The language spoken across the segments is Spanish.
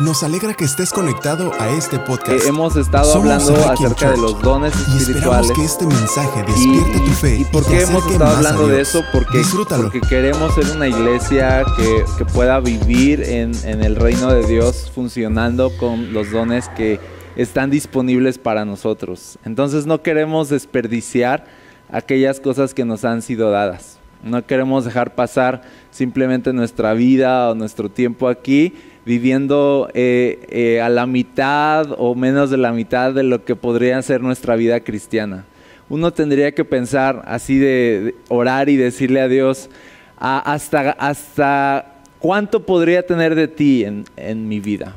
Nos alegra que estés conectado a este podcast. Eh, hemos estado Somos hablando acerca de los dones y esperamos espirituales. que este mensaje Y, despierte tu fe y por qué hemos estado hablando de eso? Porque, Disfrútalo. porque queremos ser una iglesia que, que pueda vivir en, en el reino de Dios funcionando con los dones que están disponibles para nosotros. Entonces no queremos desperdiciar aquellas cosas que nos han sido dadas. No queremos dejar pasar simplemente nuestra vida o nuestro tiempo aquí viviendo eh, eh, a la mitad o menos de la mitad de lo que podría ser nuestra vida cristiana. Uno tendría que pensar así de, orar y decirle a Dios, "A- hasta, hasta cuánto podría tener de ti en, en mi vida,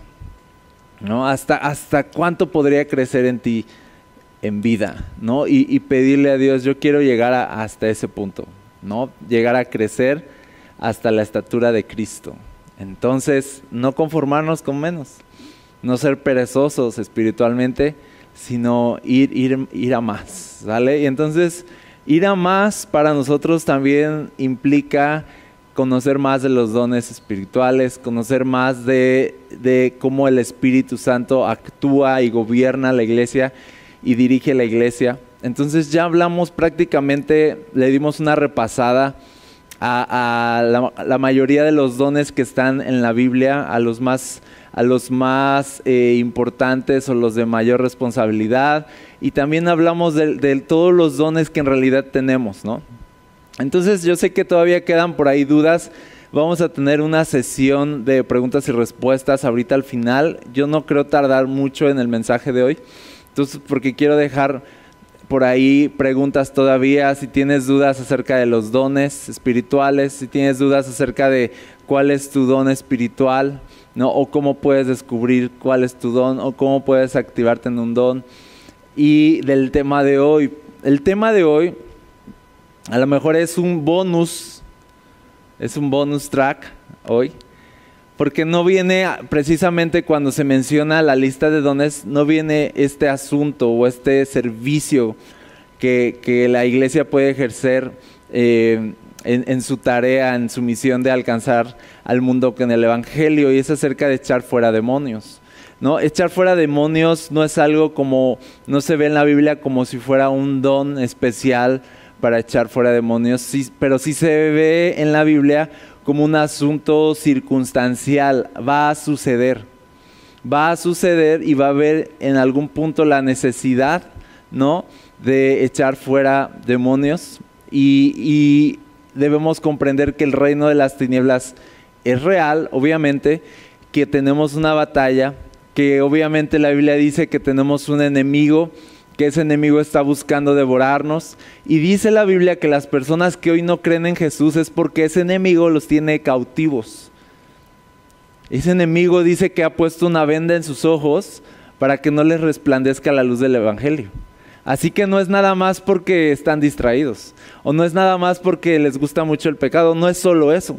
¿no? Hasta, hasta cuánto podría crecer en ti en vida, ¿no? Y, pedirle a Dios, yo quiero llegar hasta ese punto, ¿no? Llegar a crecer hasta la estatura de Cristo. Entonces, no conformarnos con menos, no ser perezosos espiritualmente, sino ir, ir, ir a más, ¿vale? Y entonces, ir a más para nosotros también implica conocer más de los dones espirituales, conocer más de, de cómo el Espíritu Santo actúa y gobierna la iglesia y dirige la iglesia. Entonces ya hablamos prácticamente, le dimos una repasada a, la, mayoría de los dones que están en la Biblia, a los más, a los más eh, importantes o los de mayor responsabilidad. Y también hablamos de, de todos los dones que en realidad tenemos, ¿no? Entonces yo sé que todavía quedan por ahí dudas. Vamos a tener una sesión de preguntas y respuestas ahorita al final. Yo no creo tardar mucho en el mensaje de hoy. Entonces, porque quiero dejar por ahí preguntas todavía, si tienes dudas acerca de los dones espirituales, si tienes dudas acerca de cuál es tu don espiritual, ¿no? O cómo puedes descubrir cuál es tu don, o cómo puedes activarte en un don. Y del tema de hoy. El tema de hoy a lo mejor es un bonus, es un bonus track hoy, porque no viene precisamente cuando se menciona la lista de dones, no viene este asunto o este servicio que, que la iglesia puede ejercer eh, en, en su tarea, en su misión de alcanzar al mundo con el Evangelio, y es acerca de echar fuera demonios. ¿no? Echar fuera demonios no es algo como, no se ve en la Biblia como si fuera un don especial para echar fuera demonios, sí, pero sí se ve en la Biblia como un asunto circunstancial, va a suceder, va a suceder y va a haber en algún punto la necesidad, ¿no? De echar fuera demonios. Y, y debemos comprender que el reino de las tinieblas es real, obviamente, que tenemos una batalla, que obviamente la Biblia dice que tenemos un enemigo, que ese enemigo está buscando devorarnos. Y dice la Biblia que las personas que hoy no creen en Jesús es porque ese enemigo los tiene cautivos. Ese enemigo dice que ha puesto una venda en sus ojos para que no les resplandezca la luz del Evangelio. Así que no es nada más porque están distraídos, o no es nada más porque les gusta mucho el pecado, no es solo eso.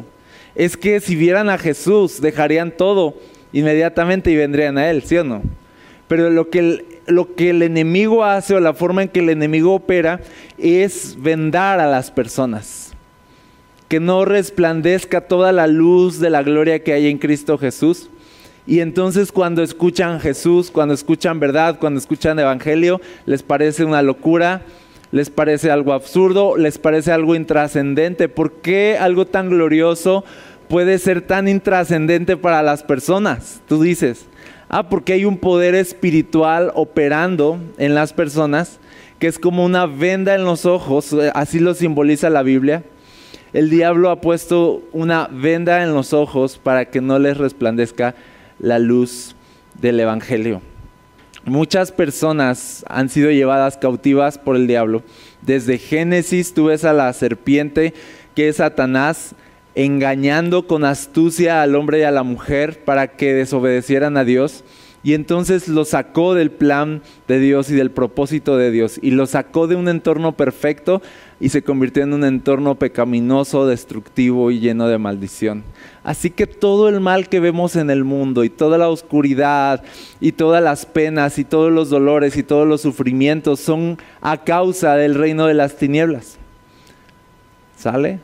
Es que si vieran a Jesús, dejarían todo inmediatamente y vendrían a Él, ¿sí o no? Pero lo que, el, lo que el enemigo hace o la forma en que el enemigo opera es vendar a las personas. Que no resplandezca toda la luz de la gloria que hay en Cristo Jesús. Y entonces cuando escuchan Jesús, cuando escuchan verdad, cuando escuchan Evangelio, les parece una locura, les parece algo absurdo, les parece algo intrascendente. ¿Por qué algo tan glorioso puede ser tan intrascendente para las personas? Tú dices, ah, porque hay un poder espiritual operando en las personas que es como una venda en los ojos, eh, así lo simboliza la Biblia. El diablo ha puesto una venda en los ojos para que no les resplandezca la luz del Evangelio. Muchas personas han sido llevadas cautivas por el diablo. Desde Génesis tú ves a la serpiente que es Satanás engañando con astucia al hombre y a la mujer para que desobedecieran a Dios. Y entonces lo sacó del plan de Dios y del propósito de Dios. Y lo sacó de un entorno perfecto y se convirtió en un entorno pecaminoso, destructivo y lleno de maldición. Así que todo el mal que vemos en el mundo y toda la oscuridad y todas las penas y todos los dolores y todos los sufrimientos son a causa del reino de las tinieblas. ¿Sale?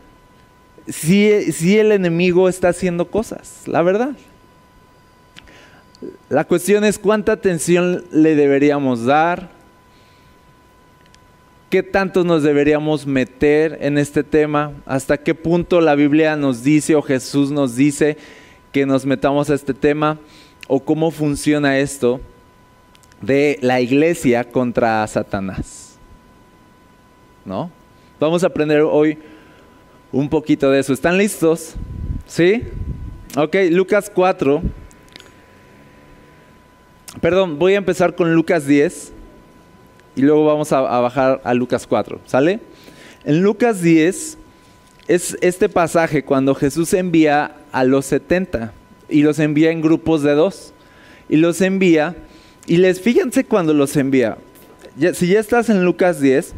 Si el enemigo está haciendo cosas, la verdad. La cuestión es cuánta atención le deberíamos dar, qué tanto nos deberíamos meter en este tema, hasta qué punto la Biblia nos dice o Jesús nos dice que nos metamos a este tema, o cómo funciona esto de la iglesia contra Satanás. ¿No? Vamos a aprender hoy un poquito de eso. ¿Están listos? ¿Sí? Ok, Lucas 4. Perdón, voy a empezar con Lucas 10 y luego vamos a, bajar a Lucas 4. ¿Sale? En Lucas 10 es este pasaje cuando Jesús envía a los 70 y los envía en grupos de dos. Y los envía y les fíjense cuando los envía. si ya estás en Lucas 10,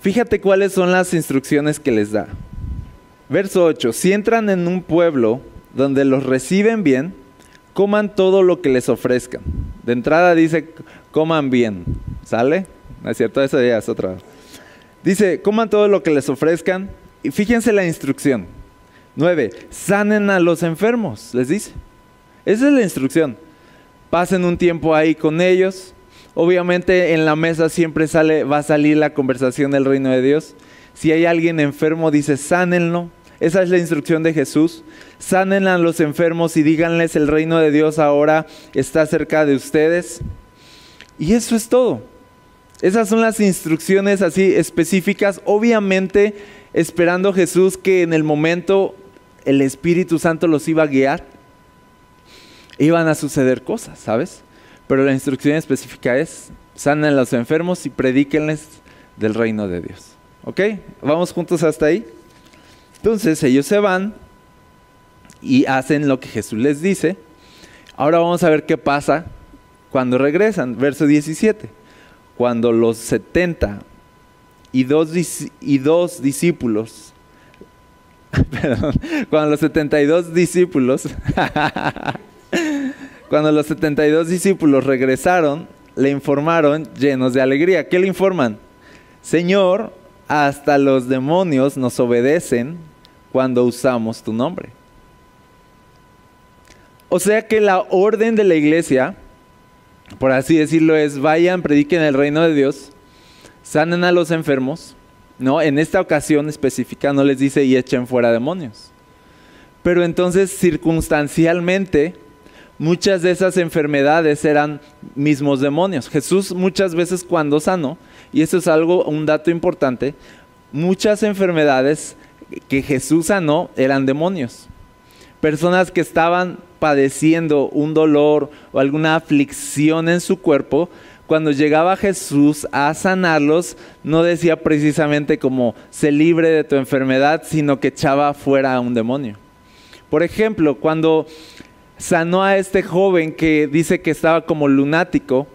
fíjate cuáles son las instrucciones que les da. Verso 8, si entran en un pueblo donde los reciben bien, coman todo lo que les ofrezcan. De entrada dice, coman bien, ¿sale? ¿No es cierto? Esa ya es otra. Dice, coman todo lo que les ofrezcan. Y fíjense la instrucción. 9. Sanen a los enfermos, les dice. Esa es la instrucción pasen un tiempo ahí con ellos. Obviamente en la mesa siempre sale, va a salir la conversación del reino de Dios. Si hay alguien enfermo, dice, sánenlo. Esa es la instrucción de Jesús. Sanen a los enfermos y díganles el reino de Dios ahora está cerca de ustedes. Y eso es todo. Esas son las instrucciones así específicas, obviamente esperando Jesús que en el momento el Espíritu Santo los iba a guiar iban a suceder cosas, ¿sabes? Pero la instrucción específica es, sanen a los enfermos y predíquenles del reino de Dios. ¿Ok? ¿Vamos juntos hasta ahí? Entonces ellos se van y hacen lo que Jesús les dice. Ahora vamos a ver qué pasa cuando regresan. Verso 17. Cuando los 70 y dos, y dos discípulos, perdón, cuando los 72 discípulos Cuando los 72 discípulos regresaron, le informaron llenos de alegría. ¿Qué le informan? Señor, hasta los demonios nos obedecen cuando usamos tu nombre. O sea que la orden de la iglesia, por así decirlo, es vayan, prediquen el reino de Dios, sanen a los enfermos. No, en esta ocasión específica no les dice y echen fuera demonios. Pero entonces circunstancialmente muchas de esas enfermedades eran mismos demonios. Jesús muchas veces cuando sanó, y eso es algo, un dato importante, muchas enfermedades que Jesús sanó eran demonios. Personas que estaban padeciendo un dolor o alguna aflicción en su cuerpo, cuando llegaba Jesús a sanarlos, no decía precisamente como se libre de tu enfermedad, sino que echaba fuera a un demonio. Por ejemplo, cuando sanó a este joven que dice que estaba como lunático,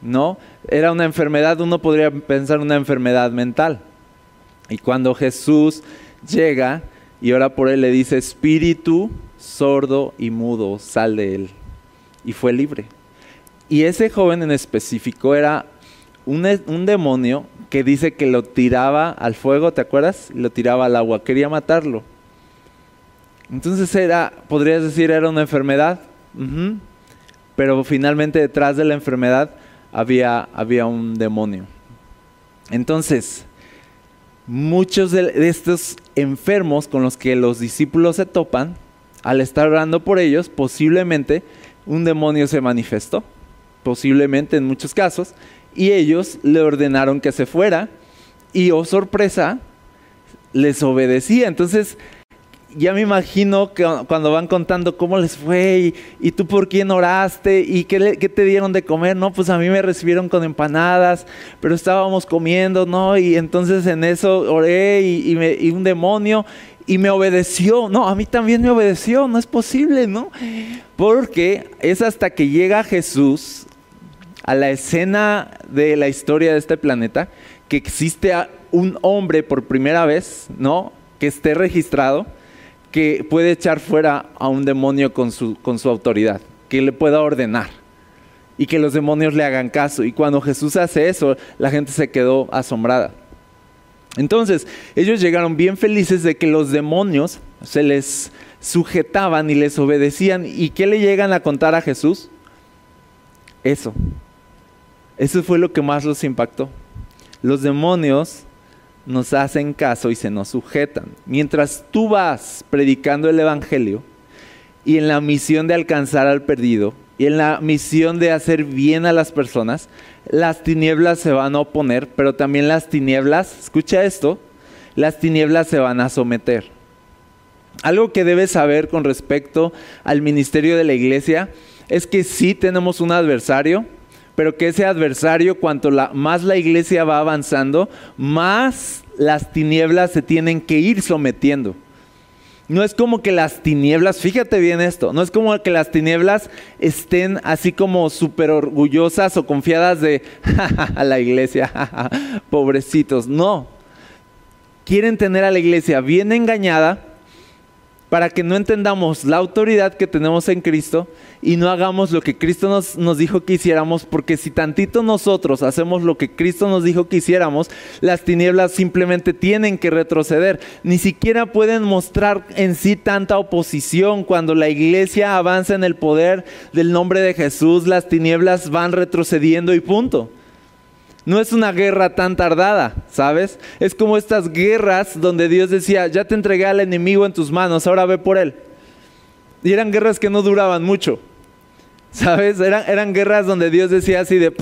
¿no? Era una enfermedad, uno podría pensar una enfermedad mental. Y cuando Jesús llega y ora por él, le dice, espíritu sordo y mudo, sal de él. Y fue libre. Y ese joven en específico era un, un demonio que dice que lo tiraba al fuego, ¿te acuerdas? Lo tiraba al agua, quería matarlo. Entonces era, podrías decir, era una enfermedad, pero finalmente detrás de la enfermedad había, había un demonio. Entonces, muchos de estos enfermos con los que los discípulos se topan, al estar orando por ellos, posiblemente un demonio se manifestó, posiblemente en muchos casos, y ellos le ordenaron que se fuera, y oh sorpresa, les obedecía. Entonces, ya me imagino que cuando van contando cómo les fue y, tú por quién oraste y qué, te dieron de comer, no, pues a mí me recibieron con empanadas, pero estábamos comiendo, ¿no? Y entonces en eso oré y, y un demonio y me obedeció, no, a mí también me obedeció, no es posible, ¿no? Porque es hasta que llega Jesús a la escena de la historia de este planeta que existe un hombre por primera vez, ¿no? Que esté registrado que puede echar fuera a un demonio con su, con su autoridad, que le pueda ordenar y que los demonios le hagan caso. Y cuando Jesús hace eso, la gente se quedó asombrada. Entonces, ellos llegaron bien felices de que los demonios se les, sujetaban y les obedecían. ¿Y qué le llegan a contar a Jesús? Eso. Eso fue lo que más los impactó. Los demonios nos hacen caso y se nos sujetan. Mientras tú vas predicando el Evangelio y en la misión de alcanzar al perdido y en la misión de hacer bien a las personas, las tinieblas se van a oponer, pero también las tinieblas, escucha esto, las tinieblas se van a someter. Algo que debes saber con respecto al ministerio de la iglesia es que sí tenemos un adversario, pero que ese adversario, cuanto más la iglesia va avanzando, más las tinieblas se tienen que ir sometiendo. No es como que las tinieblas, fíjate bien esto, no es como que las tinieblas estén así como súper orgullosas o confiadas de a la iglesia, pobrecitos, no. Quieren tener a la iglesia bien engañada para que no entendamos la autoridad que tenemos en Cristo y no hagamos lo que Cristo nos, nos, dijo que hiciéramos, porque si tantito nosotros hacemos lo que Cristo nos dijo que hiciéramos, las tinieblas simplemente tienen que retroceder. Ni siquiera pueden mostrar en sí tanta oposición. Cuando la iglesia avanza en el poder del nombre de Jesús, las tinieblas van retrocediendo y punto. No es una guerra tan tardada, ¿sabes? Es como estas guerras donde Dios decía, ya te entregué al enemigo en tus manos, ahora ve por él. Y eran guerras que no duraban mucho, ¿sabes? Eran, guerras donde Dios decía así de,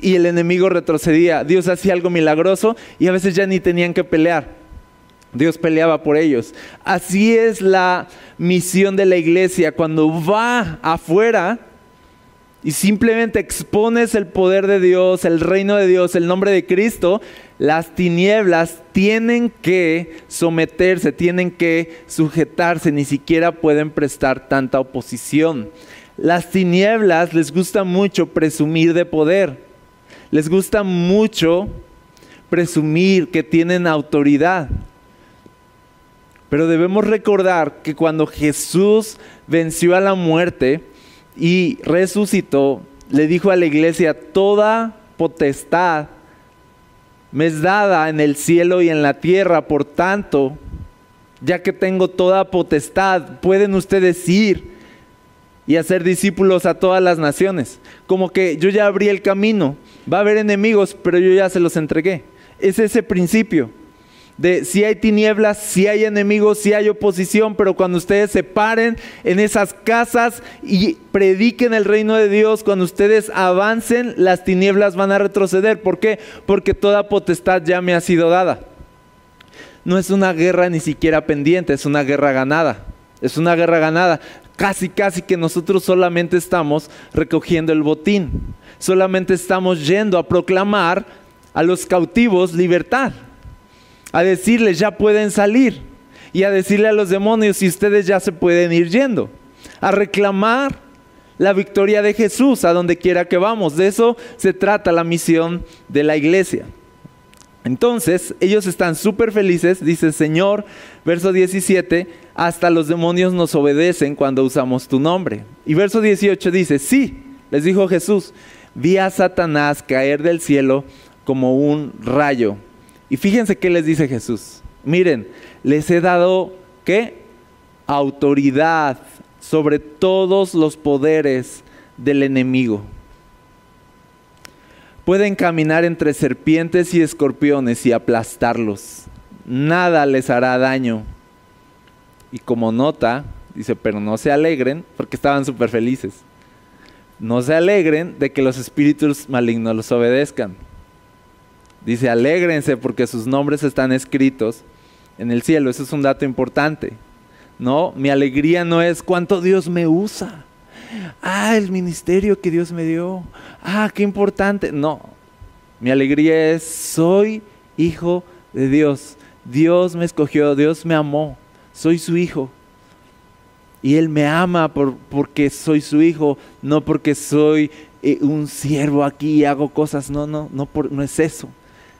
y el enemigo retrocedía. Dios hacía algo milagroso y a veces ya ni tenían que pelear. Dios peleaba por ellos. Así es la misión de la iglesia. Cuando va afuera, y simplemente expones el poder de Dios, el reino de Dios, el nombre de Cristo, las tinieblas tienen que someterse, tienen que sujetarse, ni siquiera pueden prestar tanta oposición. Las tinieblas les gusta mucho presumir de poder, les gusta mucho presumir que tienen autoridad. Pero debemos recordar que cuando Jesús venció a la muerte, y resucitó, le dijo a la iglesia, toda potestad me es dada en el cielo y en la tierra, por tanto, ya que tengo toda potestad, pueden ustedes ir y hacer discípulos a todas las naciones. Como que yo ya abrí el camino, va a haber enemigos, pero yo ya se los entregué. Es ese principio de si hay tinieblas, si hay enemigos, si hay oposición, pero cuando ustedes se paren en esas casas y prediquen el reino de Dios, cuando ustedes avancen, las tinieblas van a retroceder. ¿Por qué? Porque toda potestad ya me ha sido dada. No es una guerra ni siquiera pendiente, es una guerra ganada. Es una guerra ganada. Casi, casi que nosotros solamente estamos recogiendo el botín. Solamente estamos yendo a proclamar a los cautivos libertad a decirles ya pueden salir y a decirle a los demonios si ustedes ya se pueden ir yendo, a reclamar la victoria de Jesús a donde quiera que vamos. De eso se trata la misión de la iglesia. Entonces, ellos están súper felices, dice Señor, verso 17, hasta los demonios nos obedecen cuando usamos tu nombre. Y verso 18 dice, sí, les dijo Jesús, vi a Satanás caer del cielo como un rayo. Y fíjense qué les dice Jesús. Miren, les he dado, ¿qué? Autoridad sobre todos los poderes del enemigo. Pueden caminar entre serpientes y escorpiones y aplastarlos. Nada les hará daño. Y como nota, dice, pero no se alegren, porque estaban súper felices. No se alegren de que los espíritus malignos los obedezcan. Dice, alégrense porque sus nombres están escritos en el cielo. Eso es un dato importante. No, mi alegría no es cuánto Dios me usa. Ah, el ministerio que Dios me dio. Ah, qué importante. No, mi alegría es soy hijo de Dios. Dios me escogió, Dios me amó. Soy su hijo. Y Él me ama por, porque soy su hijo, no porque soy eh, un siervo aquí y hago cosas. No, no, no, por, no es eso.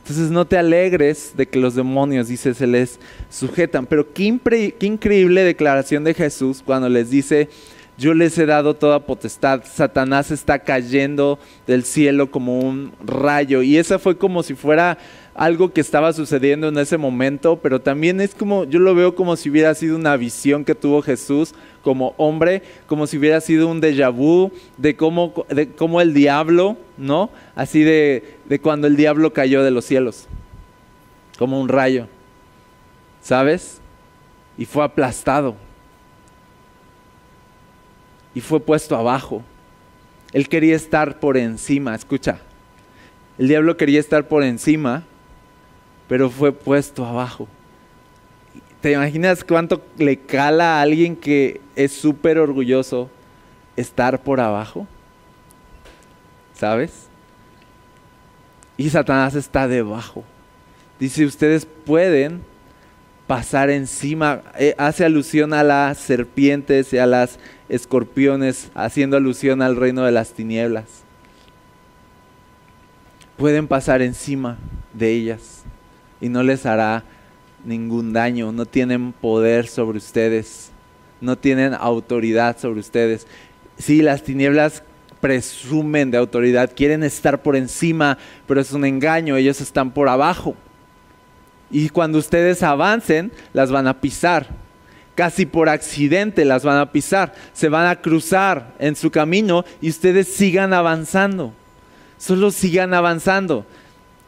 Entonces no te alegres de que los demonios, dice, se les sujetan. Pero qué, increíble declaración de Jesús cuando les dice, yo les he dado toda potestad. Satanás está cayendo del cielo como un rayo. Y esa fue como si fuera algo que estaba sucediendo en ese momento, pero también es como, yo lo veo como si hubiera sido una visión que tuvo Jesús como hombre, como si hubiera sido un déjà vu de cómo, de cómo el diablo, ¿no? Así de, de cuando el diablo cayó de los cielos, como un rayo, ¿sabes? Y fue aplastado. Y fue puesto abajo. Él quería estar por encima, escucha. El diablo quería estar por encima pero fue puesto abajo. ¿Te imaginas cuánto le cala a alguien que es súper orgulloso estar por abajo? ¿Sabes? Y Satanás está debajo. Dice, ustedes pueden pasar encima. Eh, hace alusión a las serpientes y a las escorpiones, haciendo alusión al reino de las tinieblas. Pueden pasar encima de ellas y no les hará ningún daño, no tienen poder sobre ustedes, no tienen autoridad sobre ustedes. Sí, las tinieblas presumen de autoridad, quieren estar por encima, pero es un engaño, ellos están por abajo. Y cuando ustedes avancen, las van a pisar. Casi por accidente las van a pisar. Se van a cruzar en su camino y ustedes sigan avanzando. Solo sigan avanzando.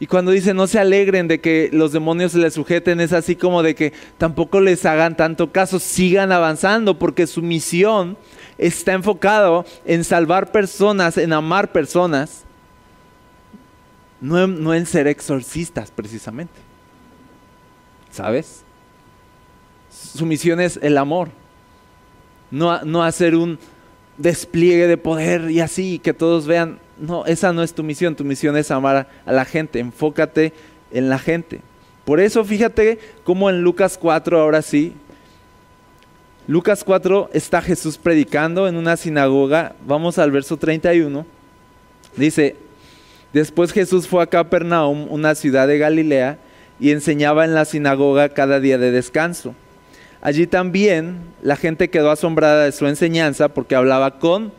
Y cuando dice no se alegren de que los demonios se les sujeten, es así como de que tampoco les hagan tanto caso, sigan avanzando, porque su misión está enfocado en salvar personas, en amar personas, no en, no en ser exorcistas precisamente. ¿Sabes? Su misión es el amor, no, no hacer un despliegue de poder y así, que todos vean, no, esa no es tu misión, tu misión es amar a la gente, enfócate en la gente. Por eso fíjate cómo en Lucas 4, ahora sí, Lucas 4 está Jesús predicando en una sinagoga, vamos al verso 31, dice, después Jesús fue a Capernaum, una ciudad de Galilea, y enseñaba en la sinagoga cada día de descanso. Allí también la gente quedó asombrada de su enseñanza porque hablaba con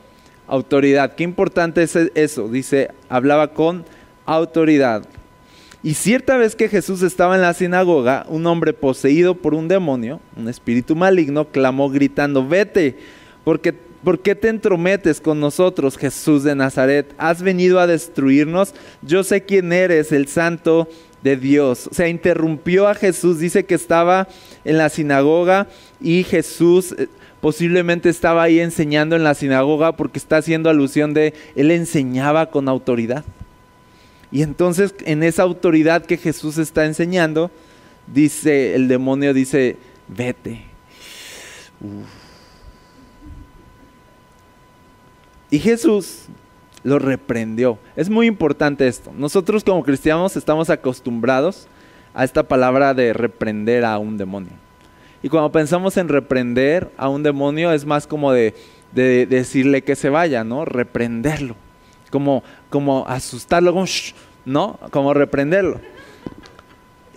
autoridad. Qué importante es eso. Dice, hablaba con autoridad. Y cierta vez que Jesús estaba en la sinagoga, un hombre poseído por un demonio, un espíritu maligno, clamó gritando, vete, porque ¿por qué te entrometes con nosotros, Jesús de Nazaret? ¿Has venido a destruirnos? Yo sé quién eres, el santo de Dios. O sea, interrumpió a Jesús, dice que estaba en la sinagoga y Jesús eh, posiblemente estaba ahí enseñando en la sinagoga porque está haciendo alusión de, él enseñaba con autoridad. Y entonces en esa autoridad que Jesús está enseñando, dice, el demonio dice, vete. Y Jesús lo reprendió. Es muy importante esto. Nosotros como cristianos estamos acostumbrados a esta palabra de reprender a un demonio. Y cuando pensamos en reprender a un demonio es más como de, decirle que se vaya, ¿no? Reprenderlo. Como, como asustarlo, como, ¿no? Como reprenderlo.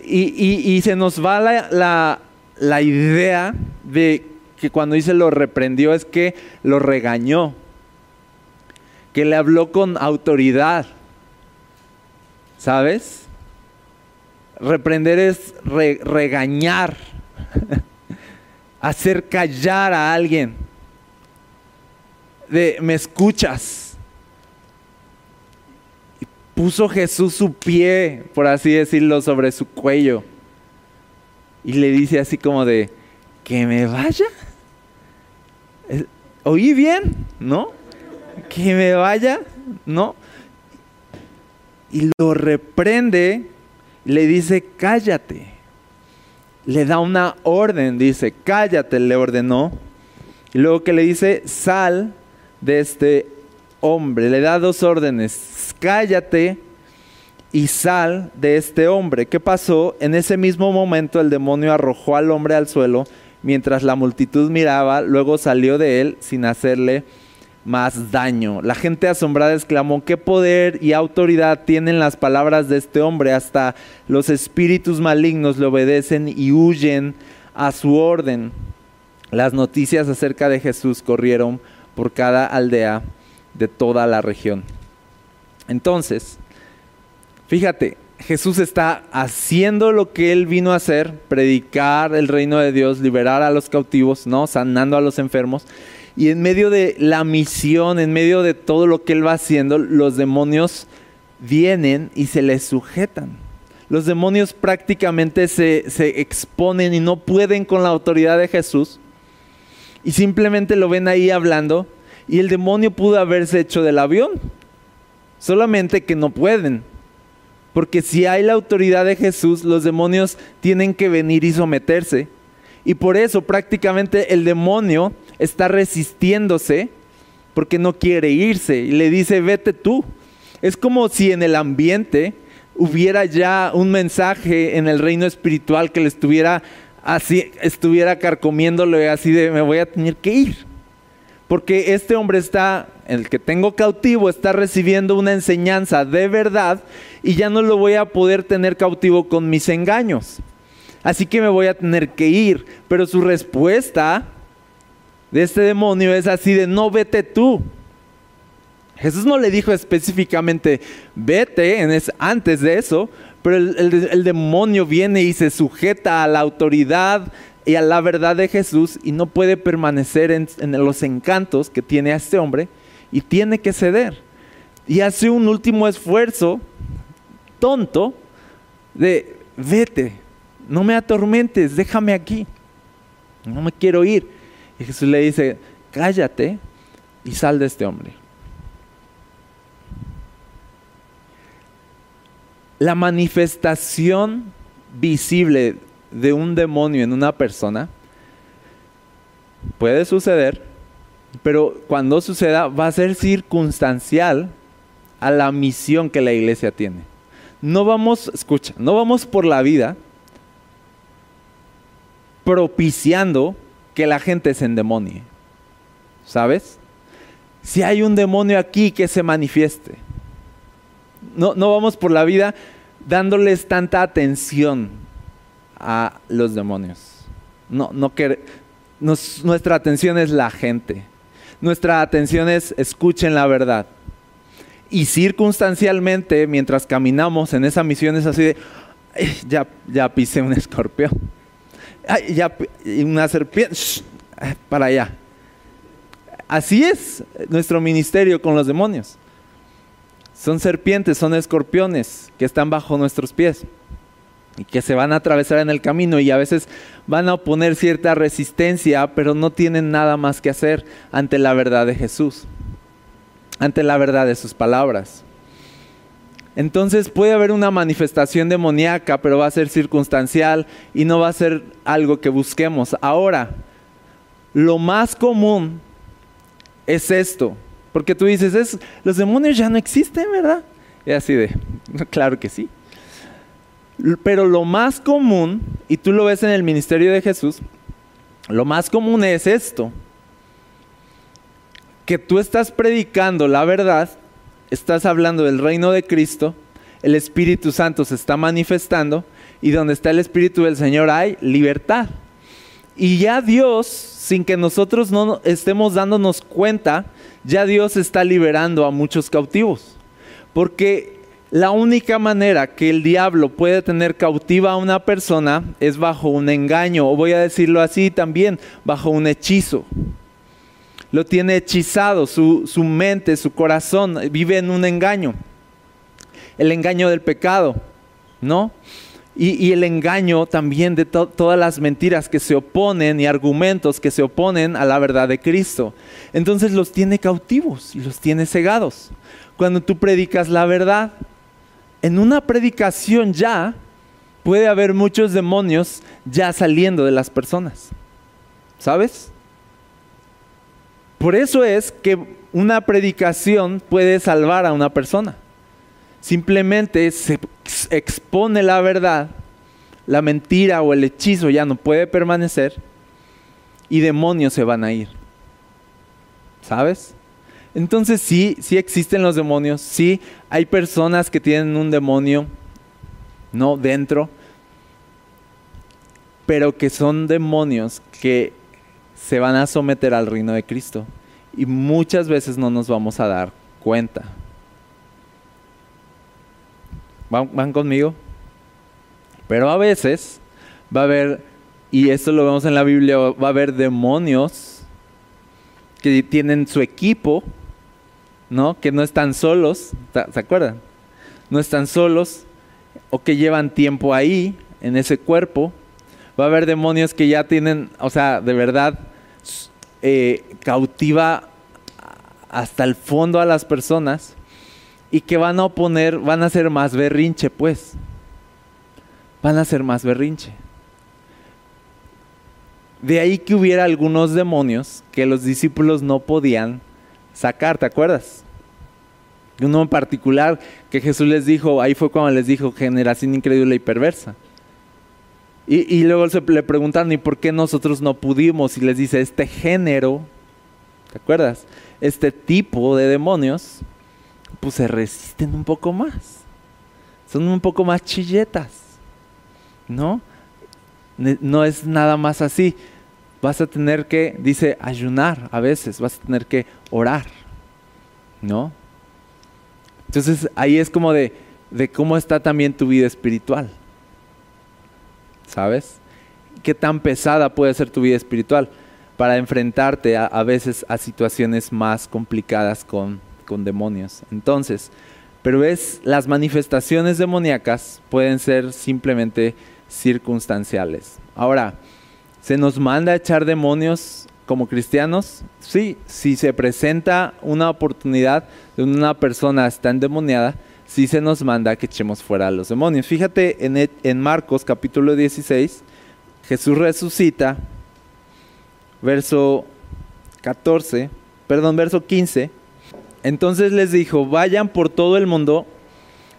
Y, se nos va la, la idea de que cuando dice lo reprendió es que lo regañó, que le habló con autoridad. ¿Sabes? Reprender es regañar hacer callar a alguien. De, me escuchas. Y puso Jesús su pie, por así decirlo, sobre su cuello. Y le dice así como de, que me vaya. ¿Oí bien? ¿No? Que me vaya, ¿no? Y lo reprende, le dice, cállate le da una orden, dice, cállate, le ordenó. Y luego que le dice, sal de este hombre, le da dos órdenes, cállate y sal de este hombre. ¿Qué pasó? En ese mismo momento el demonio arrojó al hombre al suelo mientras la multitud miraba, luego salió de él sin hacerle más daño. La gente asombrada exclamó, ¿qué poder y autoridad tienen las palabras de este hombre? Hasta los espíritus malignos le obedecen y huyen a su orden. Las noticias acerca de Jesús corrieron por cada aldea de toda la región. Entonces, fíjate, Jesús está haciendo lo que él vino a hacer, predicar el reino de Dios, liberar a los cautivos, ¿no? Sanando a los enfermos. Y en medio de la misión, en medio de todo lo que él va haciendo, los demonios vienen y se les sujetan. Los demonios prácticamente se, se exponen y no pueden con la autoridad de Jesús. Y simplemente lo ven ahí hablando. Y el demonio pudo haberse hecho del avión. Solamente que no pueden porque si hay la autoridad de Jesús, los demonios tienen que venir y someterse. Y por eso prácticamente el demonio está resistiéndose porque no quiere irse y le dice, vete tú. Es como si en el ambiente hubiera ya un mensaje en el reino espiritual que le estuviera así, estuviera carcomiéndole así de, me voy a tener que ir. Porque este hombre está, el que tengo cautivo, está recibiendo una enseñanza de verdad y ya no lo voy a poder tener cautivo con mis engaños. Así que me voy a tener que ir. Pero su respuesta de este demonio es así de, no vete tú. Jesús no le dijo específicamente, vete en antes de eso, pero el demonio viene y se sujeta a la autoridad y a la verdad de Jesús y no puede permanecer en, los encantos que tiene a este hombre y tiene que ceder. Y hace un último esfuerzo tonto de vete, no me atormentes, déjame aquí, no me quiero ir. Y Jesús le dice, cállate y sal de este hombre. La manifestación visible de un demonio en una persona puede suceder, pero cuando suceda va a ser circunstancial a la misión que la iglesia tiene. No vamos, escucha, no vamos por la vida propiciando que la gente se endemonie. ¿Sabes? Si hay un demonio aquí que se manifieste. No, no vamos por la vida dándoles tanta atención a los demonios. No, no nuestra atención es la gente. Nuestra atención es escuchen la verdad. Y circunstancialmente, mientras caminamos en esa misión, es así de, ya, ya pisé un escorpión. Ya una serpiente. para allá. Así es nuestro ministerio con los demonios. Son serpientes, son escorpiones que están bajo nuestros pies y que se van a atravesar en el camino y a veces van a oponer cierta resistencia, pero no tienen nada más que hacer ante la verdad de Jesús, ante la verdad de sus palabras. Entonces puede haber una manifestación demoníaca, pero va a ser circunstancial y no va a ser algo que busquemos. Ahora, lo más común es esto, porque tú dices, es, los demonios ya no existen, ¿verdad? Y así de, claro que sí. Pero lo más común, y tú lo ves en el ministerio de Jesús, lo más común es esto, que tú estás predicando la verdad, estás hablando del reino de Cristo, el Espíritu Santo se está manifestando y donde está el Espíritu del Señor hay libertad. Y ya Dios, sin que nosotros no estemos dándonos cuenta, ya Dios está liberando a muchos cautivos. Porque la única manera que el diablo puede tener cautiva a una persona es bajo un engaño, o voy a decirlo así también, bajo un hechizo. Lo tiene hechizado, su, mente, su corazón vive en un engaño. El engaño del pecado, ¿no? Y, el engaño también de todas las mentiras que se oponen y argumentos que se oponen a la verdad de Cristo. Entonces los tiene cautivos y los tiene cegados. Cuando tú predicas la verdad, en una predicación ya puede haber muchos demonios ya saliendo de las personas. ¿Sabes? Por eso es que una predicación puede salvar a una persona. Simplemente se expone la verdad, la mentira o el hechizo ya no puede permanecer y demonios se van a ir. ¿Sabes? Entonces sí, sí existen los demonios, sí hay personas que tienen un demonio, no dentro, pero que son demonios que se van a someter al reino de Cristo y muchas veces no nos vamos a dar cuenta. ¿Van, conmigo? Pero a veces va a haber, y esto lo vemos en la Biblia, va a haber demonios que tienen su equipo, ¿no? Que no están solos, ¿se acuerdan? No están solos o que llevan tiempo ahí, en ese cuerpo. Va a haber demonios que ya tienen, o sea, de verdad, eh, cautiva hasta el fondo a las personas y que van a oponer, van a ser más berrinche, pues. Van a ser más berrinche. De ahí que hubiera algunos demonios que los discípulos no podían sacar, ¿te acuerdas? Uno en particular que Jesús les dijo, ahí fue cuando les dijo, generación incrédula y perversa. Y, luego se le preguntaron, ¿y por qué nosotros no pudimos? Y les dice, este género, ¿te acuerdas? Este tipo de demonios, pues se resisten un poco más. Son un poco más chilletas, ¿no? No es nada más así vas a tener que, dice, ayunar a veces, vas a tener que orar, ¿no? Entonces ahí es como de, de cómo está también tu vida espiritual, ¿sabes? ¿Qué tan pesada puede ser tu vida espiritual para enfrentarte a, veces a situaciones más complicadas con, con demonios? Entonces, pero es, las manifestaciones demoníacas pueden ser simplemente circunstanciales. Ahora, ¿Se nos manda a echar demonios como cristianos? Sí, si se presenta una oportunidad de una persona está endemoniada, sí se nos manda que echemos fuera a los demonios. Fíjate en, en Marcos capítulo 16, Jesús resucita, verso 14, perdón, verso 15. Entonces les dijo, vayan por todo el mundo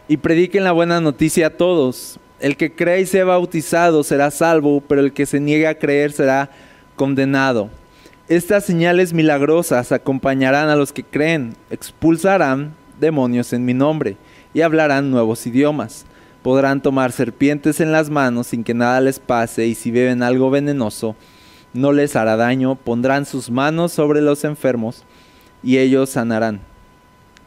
y prediquen la buena noticia a todos. El que cree y sea bautizado será salvo, pero el que se niegue a creer será condenado. Estas señales milagrosas acompañarán a los que creen, expulsarán demonios en mi nombre y hablarán nuevos idiomas. Podrán tomar serpientes en las manos sin que nada les pase y si beben algo venenoso no les hará daño. Pondrán sus manos sobre los enfermos y ellos sanarán.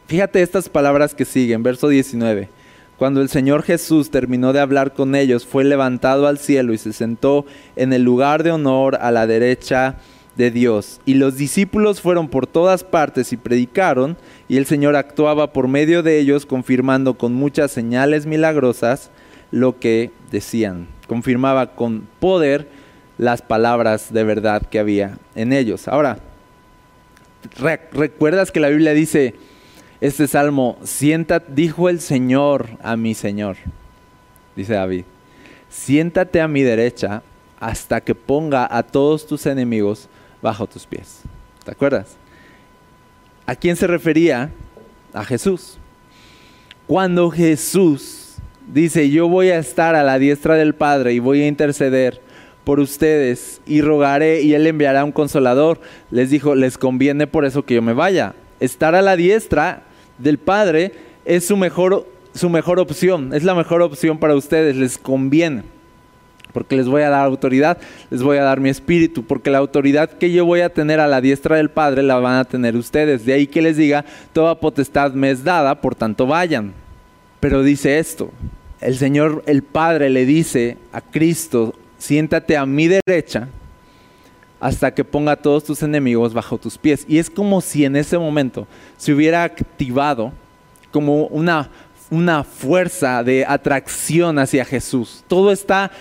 Fíjate estas palabras que siguen, verso 19. Cuando el Señor Jesús terminó de hablar con ellos, fue levantado al cielo y se sentó en el lugar de honor a la derecha de Dios. Y los discípulos fueron por todas partes y predicaron, y el Señor actuaba por medio de ellos, confirmando con muchas señales milagrosas lo que decían. Confirmaba con poder las palabras de verdad que había en ellos. Ahora, ¿recuerdas que la Biblia dice, este salmo, siéntate, dijo el Señor a mi Señor, dice David, siéntate a mi derecha hasta que ponga a todos tus enemigos bajo tus pies. ¿Te acuerdas? ¿A quién se refería? A Jesús. Cuando Jesús dice, yo voy a estar a la diestra del Padre y voy a interceder por ustedes y rogaré y Él enviará un consolador, les dijo, les conviene por eso que yo me vaya. Estar a la diestra del Padre es su mejor, su mejor opción, es la mejor opción para ustedes, les conviene. Porque les voy a dar autoridad, les voy a dar mi espíritu, porque la autoridad que yo voy a tener a la diestra del Padre la van a tener ustedes. De ahí que les diga, toda potestad me es dada, por tanto vayan. Pero dice esto, el Señor, el Padre le dice a Cristo, siéntate a mi derecha hasta que ponga todos tus enemigos bajo tus pies. Y es como si en ese momento se hubiera activado como una, una fuerza de atracción hacia Jesús. Todo está,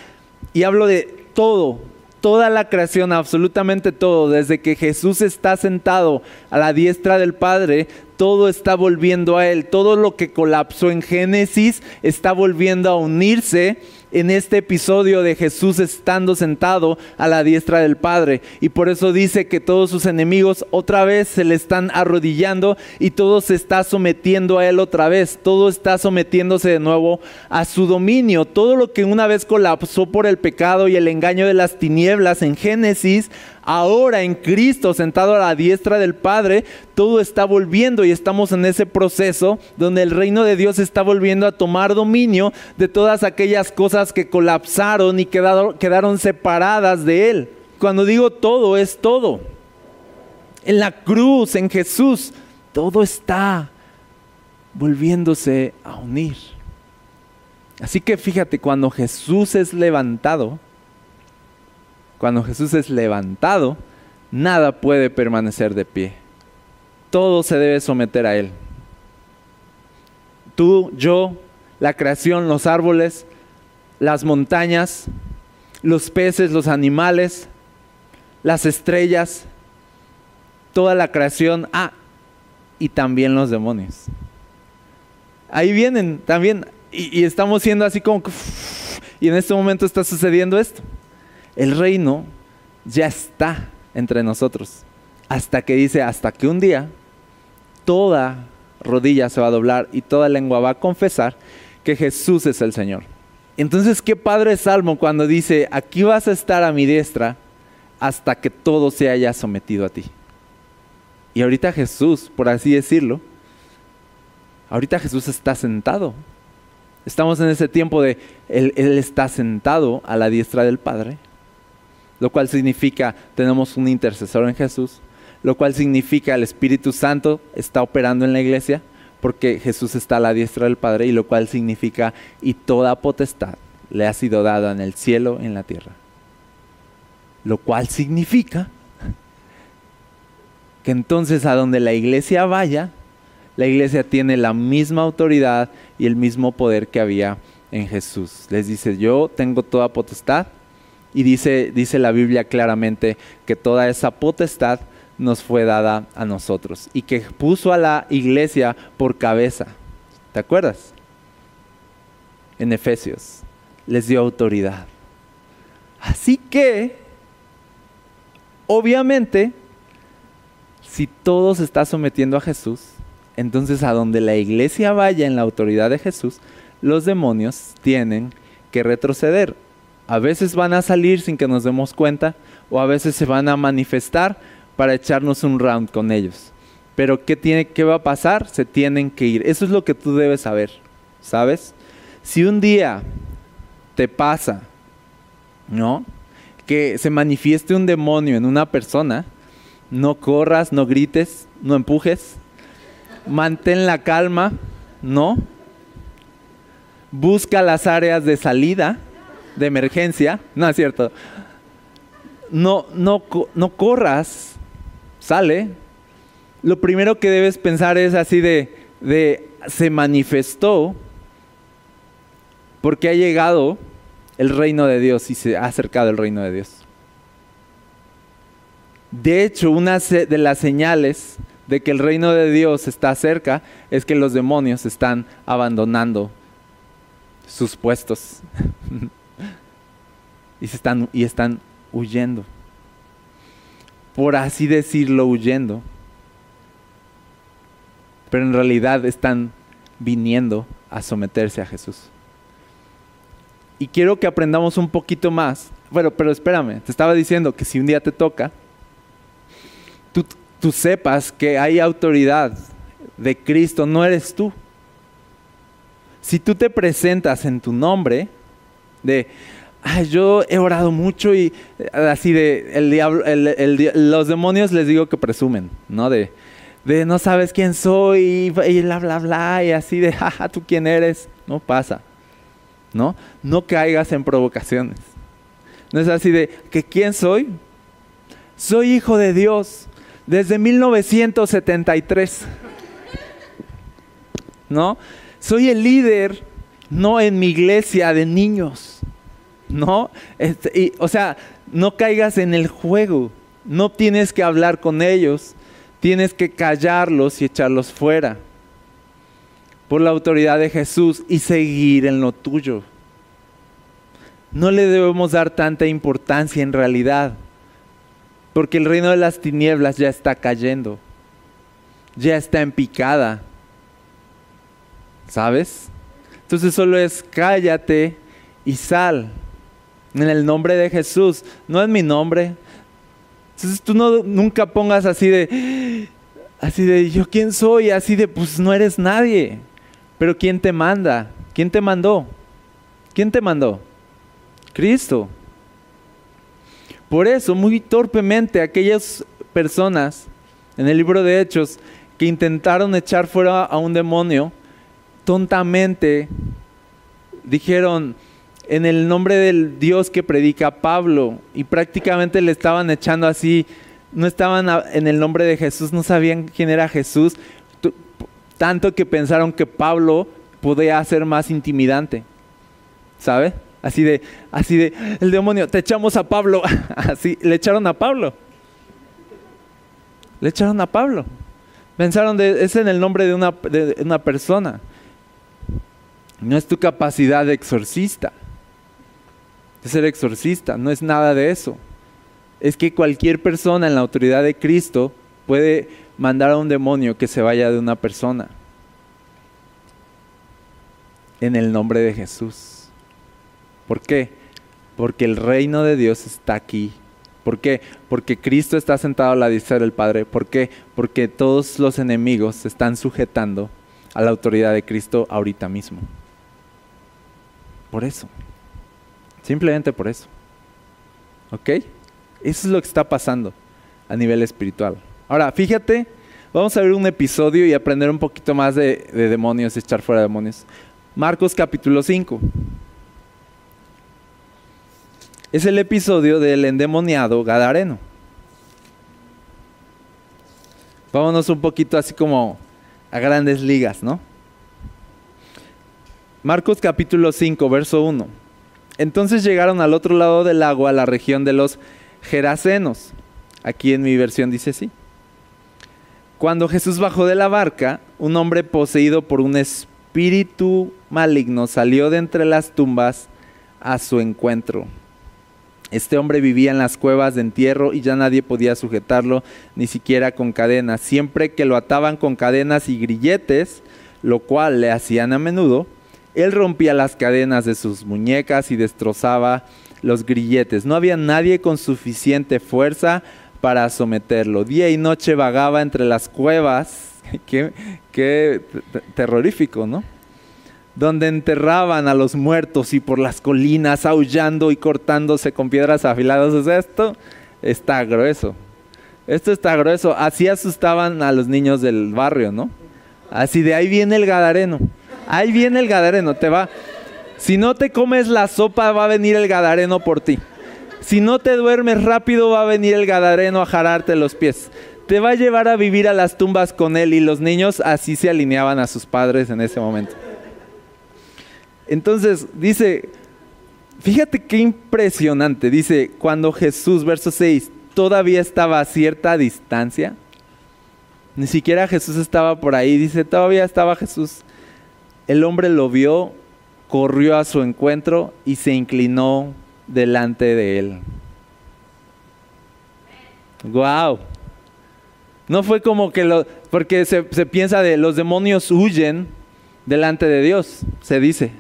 y hablo de todo, toda la creación, absolutamente todo, desde que Jesús está sentado a la diestra del Padre, todo está volviendo a Él. Todo lo que colapsó en Génesis está volviendo a unirse en este episodio de Jesús estando sentado a la diestra del Padre. Y por eso dice que todos sus enemigos otra vez se le están arrodillando y todo se está sometiendo a Él otra vez. Todo está sometiéndose de nuevo a su dominio. Todo lo que una vez colapsó por el pecado y el engaño de las tinieblas en Génesis, ahora en Cristo, sentado a la diestra del Padre, todo está volviendo y estamos en ese proceso donde el reino de Dios está volviendo a tomar dominio de todas aquellas cosas que colapsaron y quedaron, separadas de Él. Cuando digo todo, es todo. En la cruz, en Jesús, todo está volviéndose a unir. Así que fíjate, cuando Jesús es levantado, cuando Jesús es levantado, nada puede permanecer de pie. Todo se debe someter a Él. Tú, yo, la creación, los árboles, las montañas, los peces, los animales, las estrellas, toda la creación, ah, y también los demonios. Ahí vienen también, y, estamos siendo así como, y en este momento está sucediendo esto. El reino ya está entre nosotros, hasta que dice, hasta que un día toda rodilla se va a doblar y toda lengua va a confesar que Jesús es el Señor. Entonces, qué padre salmo cuando dice, aquí vas a estar a mi diestra hasta que todo se haya sometido a ti. Y ahorita Jesús, por así decirlo, ahorita Jesús está sentado. Estamos en ese tiempo de él, él, está sentado a la diestra del Padre, lo cual significa tenemos un intercesor en Jesús, lo cual significa el Espíritu Santo está operando en la iglesia, porque Jesús está a la diestra del Padre, y lo cual significa y toda potestad le ha sido dada en el cielo y en la tierra. Lo cual significa que entonces a donde la iglesia vaya, la iglesia tiene la misma autoridad y el mismo poder que había en Jesús. Les dice, yo tengo toda potestad y dice, dice la Biblia claramente que toda esa potestad nos fue dada a nosotros y que puso a la iglesia por cabeza. ¿Te acuerdas? En Efesios les dio autoridad. Así que, obviamente, si todo se está sometiendo a Jesús, entonces a donde la iglesia vaya en la autoridad de Jesús, los demonios tienen que retroceder. A veces van a salir sin que nos demos cuenta o a veces se van a manifestar para echarnos un round con ellos. Pero ¿qué, tiene, ¿qué va a pasar? Se tienen que ir. Eso es lo que tú debes saber, ¿sabes? Si un día te pasa, ¿no? Que se manifieste un demonio en una persona, no corras, no grites, no empujes. Mantén la calma, ¿no? Busca las áreas de salida, de emergencia. No es cierto. No, no, no corras, sale. Lo primero que debes pensar es así de, de se manifestó porque ha llegado el reino de Dios y se ha acercado el reino de Dios. De hecho, una de las señales de que el reino de Dios está cerca es que los demonios están abandonando sus puestos y, están, y están huyendo. Por así decirlo, huyendo. Pero en realidad están viniendo a someterse a Jesús. Y quiero que aprendamos un poquito más. Bueno, pero espérame, te estaba diciendo que si un día te toca, tú, sepas que hay autoridad de Cristo, no eres tú. Si tú te presentas en tu nombre, de, yo he orado mucho y eh, así de, el diablo, los demonios les digo que presumen, ¿no? De, no sabes quién soy y, bla, bla, bla, y así de, jaja, tú quién eres, no pasa, ¿no? No caigas en provocaciones. No es así de, que quién soy? Soy hijo de Dios desde 1973. ¿No? Soy el líder, no en mi iglesia de niños. ¿No? Este, o sea, no caigas en el juego. No tienes que hablar con ellos. Tienes que callarlos y echarlos fuera. Por la autoridad de Jesús y seguir en lo tuyo. No le debemos dar tanta importancia en realidad porque el reino de las tinieblas ya está cayendo, ya está en picada. ¿Sabes? Entonces solo es cállate y sal. En el nombre de Jesús, no es mi nombre. Entonces tú no, nunca pongas así de, así de, yo quién soy, así de, pues no eres nadie. Pero ¿quién te manda? ¿Quién te mandó? ¿Quién te mandó? Cristo. Por eso, muy torpemente, aquellas personas en el libro de Hechos que intentaron echar fuera a un demonio, tontamente dijeron, en el nombre del Dios que predica Pablo, y prácticamente le estaban echando así, no estaban en el nombre de Jesús, no sabían quién era Jesús, tanto que pensaron que Pablo podía ser más intimidante, ¿sabe? Así de, así de, el demonio, te echamos a Pablo, así, le echaron a Pablo, le echaron a Pablo. Pensaron, de, es en el nombre de una, de una persona. No es tu capacidad de exorcista. Ser exorcista, no es nada de eso. Es que cualquier persona en la autoridad de Cristo puede mandar a un demonio que se vaya de una persona. En el nombre de Jesús. ¿Por qué? Porque el reino de Dios está aquí ¿Por qué? Porque Cristo está sentado a la diestra del Padre. ¿Por qué? Porque todos los enemigos se están sujetando a la autoridad de Cristo ahorita mismo. Por eso. Simplemente por eso. ¿Ok? Eso es lo que está pasando a nivel espiritual. Ahora, fíjate, vamos a ver un episodio y aprender un poquito más de, de demonios, echar fuera demonios. Marcos capítulo 5 es el episodio del endemoniado Gadareno. Vámonos un poquito así como a grandes ligas, ¿no? Marcos capítulo 5, verso 1. Entonces llegaron al otro lado del agua, a la región de los Gerasenos. Aquí en mi versión dice así. Cuando Jesús bajó de la barca, un hombre poseído por un espíritu maligno salió de entre las tumbas a su encuentro. Este hombre vivía en las cuevas de entierro y ya nadie podía sujetarlo, ni siquiera con cadenas. Siempre que lo ataban con cadenas y grilletes, lo cual le hacían a menudo, él rompía las cadenas de sus muñecas y destrozaba los grilletes. No había nadie con suficiente fuerza para someterlo. Día y noche vagaba entre las cuevas. qué, terrorífico, ¿no? donde enterraban a los muertos y por las colinas aullando y cortándose con piedras afiladas. esto está grueso. Esto está grueso. Así asustaban a los niños del barrio, ¿no? Así de ahí viene el gadareno. Ahí viene el gadareno. Te va. Si no te comes la sopa, va a venir el gadareno por ti. Si no te duermes rápido, va a venir el gadareno a jararte los pies. Te va a llevar a vivir a las tumbas con él y los niños así se alineaban a sus padres en ese momento. Entonces dice, fíjate qué impresionante, dice, cuando Jesús, verso 6, todavía estaba a cierta distancia, ni siquiera Jesús estaba por ahí, dice, todavía estaba Jesús. El hombre lo vio, corrió a su encuentro y se inclinó delante de él. Wow. No fue como que lo, porque se, piensa de los demonios huyen delante de Dios, se dice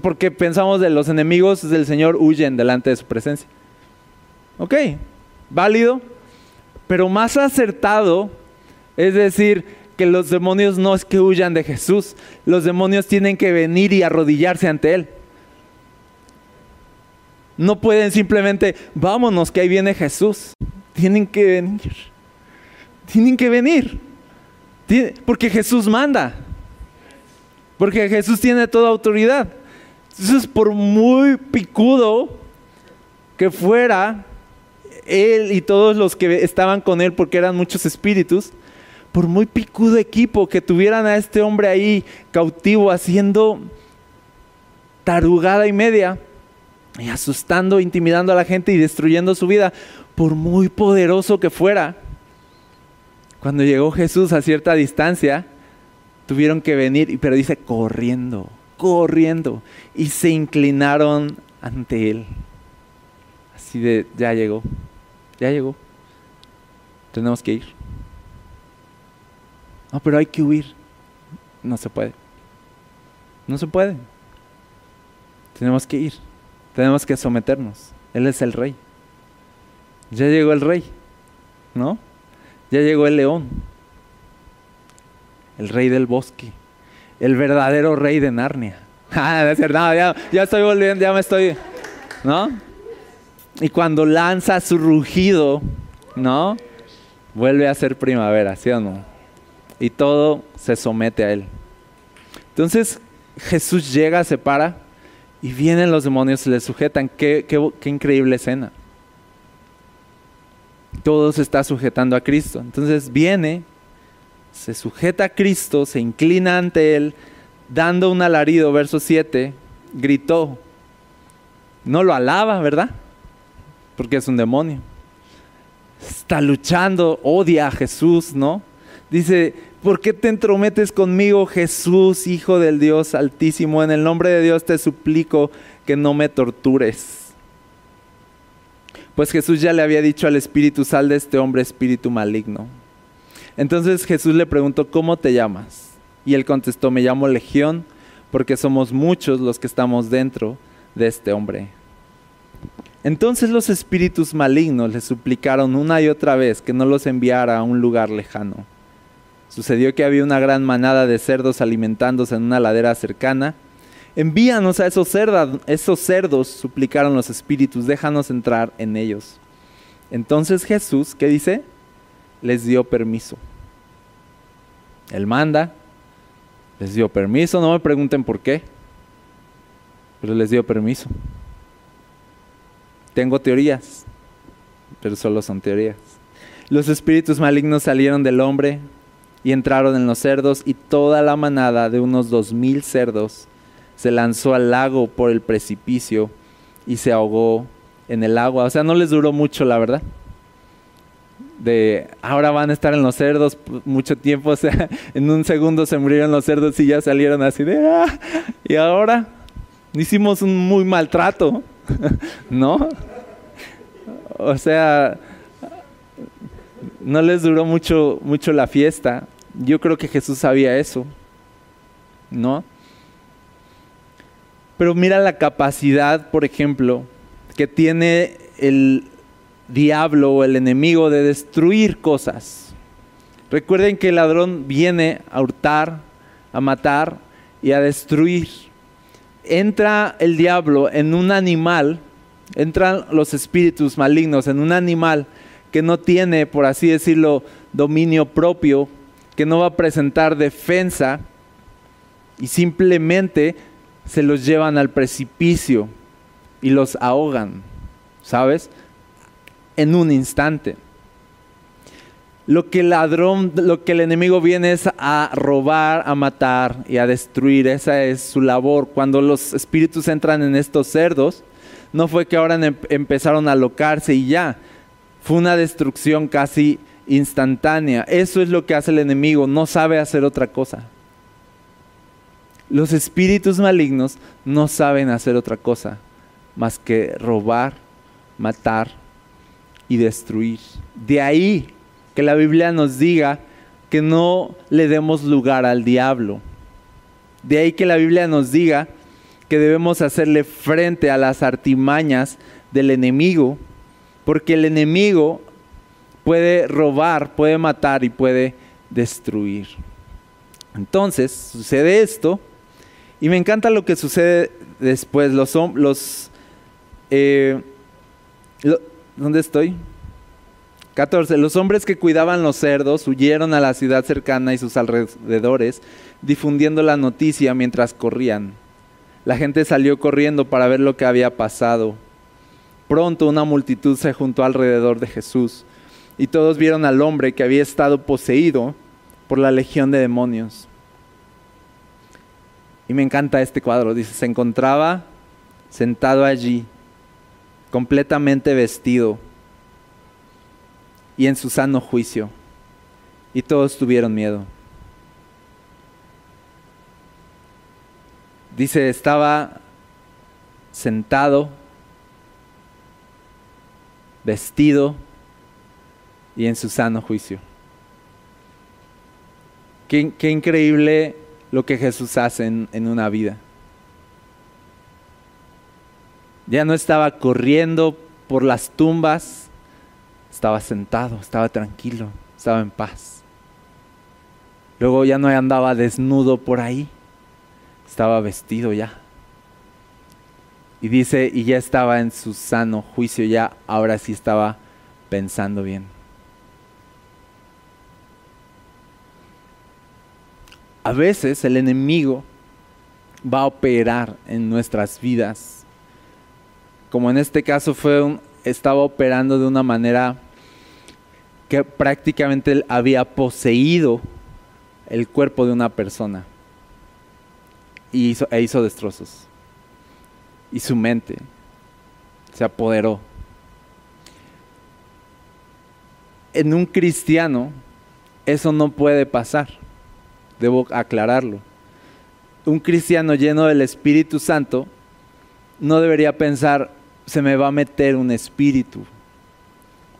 porque pensamos de los enemigos del Señor huyen delante de su presencia. Ok, válido, pero más acertado es decir que los demonios no es que huyan de Jesús, los demonios tienen que venir y arrodillarse ante Él. No pueden simplemente, vámonos, que ahí viene Jesús. Tienen que venir. Tienen que venir. Porque Jesús manda. Porque Jesús tiene toda autoridad. Entonces, por muy picudo que fuera él y todos los que estaban con él, porque eran muchos espíritus, por muy picudo equipo que tuvieran a este hombre ahí cautivo haciendo tarugada y media, y asustando, intimidando a la gente y destruyendo su vida, por muy poderoso que fuera, cuando llegó Jesús a cierta distancia, tuvieron que venir, pero dice corriendo, corriendo, y se inclinaron ante él. Así de, ya llegó, ya llegó. Tenemos que ir. No, pero hay que huir. No se puede. No se puede. Tenemos que ir. Tenemos que someternos. Él es el rey. Ya llegó el rey. ¿No? Ya llegó el león el rey del bosque, el verdadero rey de Narnia. Ah, no, ya, ya estoy volviendo, ya me estoy, ¿no? Y cuando lanza su rugido, ¿no? Vuelve a ser primavera, ¿sí o no? Y todo se somete a él. Entonces, Jesús llega, se para y vienen los demonios y le sujetan. Qué, qué increíble escena. Todo se está sujetando a Cristo. Entonces viene, se sujeta a Cristo, se inclina ante Él, dando un alarido, verso 7, gritó. No lo alaba, ¿verdad? Porque es un demonio. Está luchando, odia a Jesús, ¿no? Dice, ¿por qué te entrometes conmigo, Jesús, Hijo del Dios Altísimo? En el nombre de Dios te suplico que no me tortures. Pues Jesús ya le había dicho al espíritu, sal de este hombre, espíritu maligno. Entonces Jesús le preguntó, ¿cómo te llamas? Y él contestó, me llamo Legión, porque somos muchos los que estamos dentro de este hombre. Entonces los espíritus malignos le suplicaron una y otra vez que no los enviara a un lugar lejano. Sucedió que había una gran manada de cerdos alimentándose en una ladera cercana. Envíanos a esos, cerdos, suplicaron los espíritus, déjanos entrar en ellos. Entonces Jesús, ¿qué dice? Les dio permiso. Él manda, les dio permiso, no me pregunten por qué, pero les dio permiso. Tengo teorías, pero solo son teorías. Los espíritus malignos salieron del hombre y entraron en los cerdos y toda la manada de unos dos mil cerdos se lanzó al lago por el precipicio y se ahogó en el agua. O sea, no les duró mucho, la verdad. De ahora van a estar en los cerdos mucho tiempo, o sea, en un segundo se murieron los cerdos y ya salieron así de, ah, y ahora hicimos un muy maltrato. ¿No? O sea, no les duró mucho, mucho la fiesta. Yo creo que Jesús sabía eso. ¿No? Pero mira la capacidad, por ejemplo, que tiene el diablo o el enemigo de destruir cosas. Recuerden que el ladrón viene a hurtar, a matar y a destruir entra el diablo en un animal, entran los espíritus malignos en un animal que no tiene, por así decirlo, dominio propio, que no va a presentar defensa y simplemente se los llevan al precipicio y los ahogan, ¿sabes? En un instante lo que el ladrón, lo que el enemigo viene es a robar, a matar y a destruir. Esa es su labor. Cuando los espíritus entran en estos cerdos, no fue que ahora em-, empezaron a alocarse y ya. Fue una destrucción casi instantánea. Eso es lo que hace el enemigo. No sabe hacer otra cosa. Los espíritus malignos no saben hacer otra cosa más que robar, matar y destruir. De ahí que la Biblia nos diga que no le demos lugar al diablo. De ahí que la Biblia nos diga que debemos hacerle frente a las artimañas del enemigo, porque el enemigo puede robar, puede matar y puede destruir. Entonces sucede esto, y me encanta lo que sucede después. Los, los eh, ¿Dónde estoy? 14. Los hombres que cuidaban los cerdos huyeron a la ciudad cercana y sus alrededores, difundiendo la noticia mientras corrían. La gente salió corriendo para ver lo que había pasado. Pronto una multitud se juntó alrededor de Jesús y todos vieron al hombre que había estado poseído por la legión de demonios. Y me encanta este cuadro. Dice, se encontraba sentado allí, completamente vestido y en su sano juicio. Y todos tuvieron miedo. Dice, estaba sentado, vestido y en su sano juicio. Qué, increíble lo que Jesús hace en, en una vida. Ya no estaba corriendo por las tumbas, estaba sentado, estaba tranquilo, estaba en paz. Luego ya no andaba desnudo por ahí, estaba vestido ya. Y dice, y ya estaba en su sano juicio, ya ahora sí estaba pensando bien. A veces el enemigo va a operar en nuestras vidas. Como en este caso fue estaba operando de una manera que prácticamente él había poseído el cuerpo de una persona y hizo, e hizo destrozos. Y su mente se apoderó. En un cristiano eso no puede pasar. Debo aclararlo. Un cristiano lleno del Espíritu Santo no debería pensar, se me va a meter un espíritu,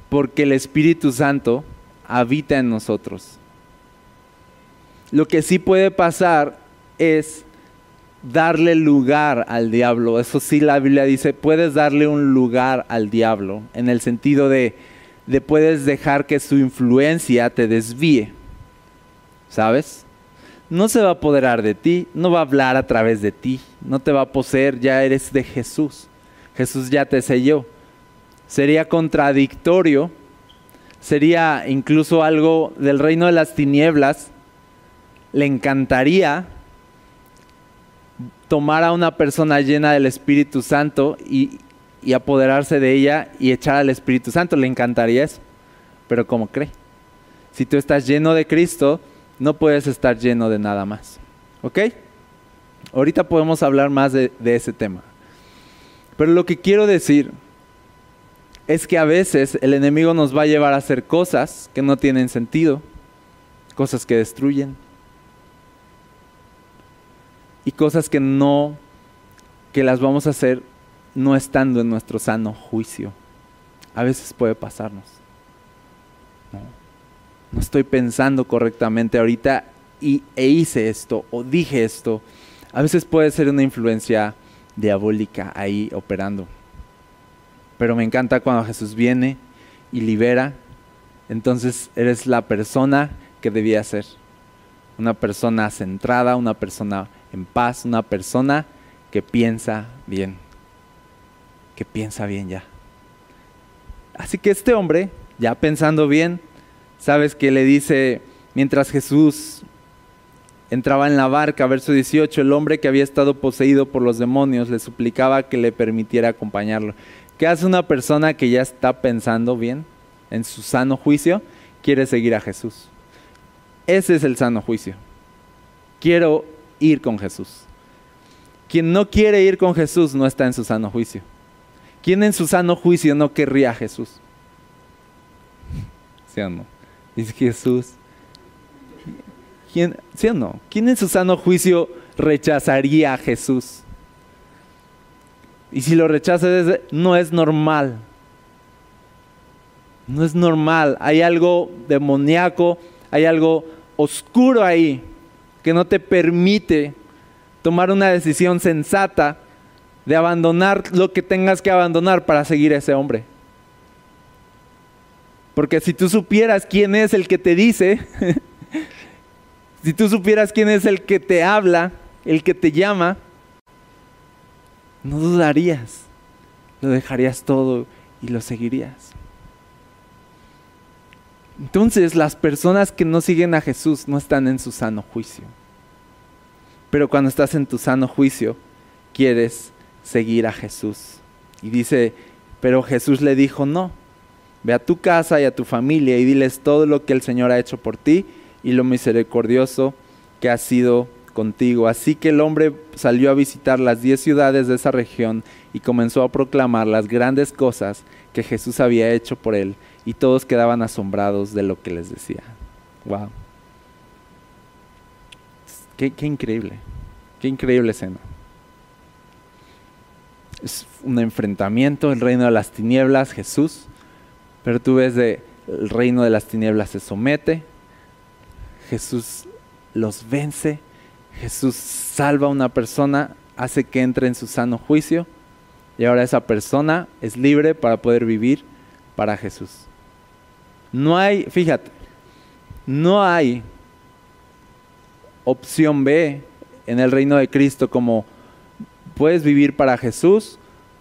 porque el Espíritu Santo habita en nosotros. Lo que sí puede pasar es darle lugar al diablo. Eso sí la Biblia dice, puedes darle un lugar al diablo, en el sentido de, de puedes dejar que su influencia te desvíe. ¿Sabes? No se va a apoderar de ti, no va a hablar a través de ti, no te va a poseer, ya eres de Jesús. Jesús ya te selló. Sería contradictorio, sería incluso algo del reino de las tinieblas. Le encantaría tomar a una persona llena del Espíritu Santo y, y apoderarse de ella y echar al Espíritu Santo. Le encantaría eso. Pero ¿cómo cree? Si tú estás lleno de Cristo, no puedes estar lleno de nada más. ¿Ok? Ahorita podemos hablar más de, de ese tema. Pero lo que quiero decir es que a veces el enemigo nos va a llevar a hacer cosas que no tienen sentido, cosas que destruyen y cosas que no, que las vamos a hacer no estando en nuestro sano juicio. A veces puede pasarnos. No, estoy pensando correctamente ahorita y, e hice esto o dije esto. A veces puede ser una influencia diabólica ahí operando. Pero me encanta cuando Jesús viene y libera. Entonces eres la persona que debía ser. Una persona centrada, una persona en paz, una persona que piensa bien. Que piensa bien ya. Así que este hombre, ya pensando bien, sabes que le dice, mientras Jesús entraba en la barca, verso 18, el hombre que había estado poseído por los demonios le suplicaba que le permitiera acompañarlo. ¿Qué hace una persona que ya está pensando bien, en su sano juicio? Quiere seguir a Jesús. Ese es el sano juicio. Quiero ir con Jesús. Quien no quiere ir con Jesús no está en su sano juicio. ¿Quién en su sano juicio no querría a Jesús? ¿Sí o no? Dice Jesús, ¿Quién, ¿Sí o no? ¿Quién en su sano juicio rechazaría a Jesús? Y si lo rechaza, no es normal. No es normal. Hay algo demoníaco, hay algo oscuro ahí que no te permite tomar una decisión sensata de abandonar lo que tengas que abandonar para seguir a ese hombre. Porque si tú supieras quién es el que te dice, Si tú supieras quién es el que te habla, el que te llama, no dudarías, lo dejarías todo y lo seguirías. Entonces las personas que no siguen a Jesús no están en su sano juicio. Pero cuando estás en tu sano juicio, quieres seguir a Jesús. Y dice, pero Jesús le dijo, no, ve a tu casa y a tu familia y diles todo lo que el Señor ha hecho por ti y lo misericordioso que ha sido contigo. Así que el hombre salió a visitar las diez ciudades de esa región y comenzó a proclamar las grandes cosas que Jesús había hecho por él, y todos quedaban asombrados de lo que les decía. Wow. Qué, increíble, qué increíble escena. Es un enfrentamiento, el reino de las tinieblas, Jesús, pero tú ves de el reino de las tinieblas se somete, Jesús los vence, Jesús salva a una persona, hace que entre en su sano juicio y ahora esa persona es libre para poder vivir para Jesús. No hay, fíjate, no hay opción B en el reino de Cristo como puedes vivir para Jesús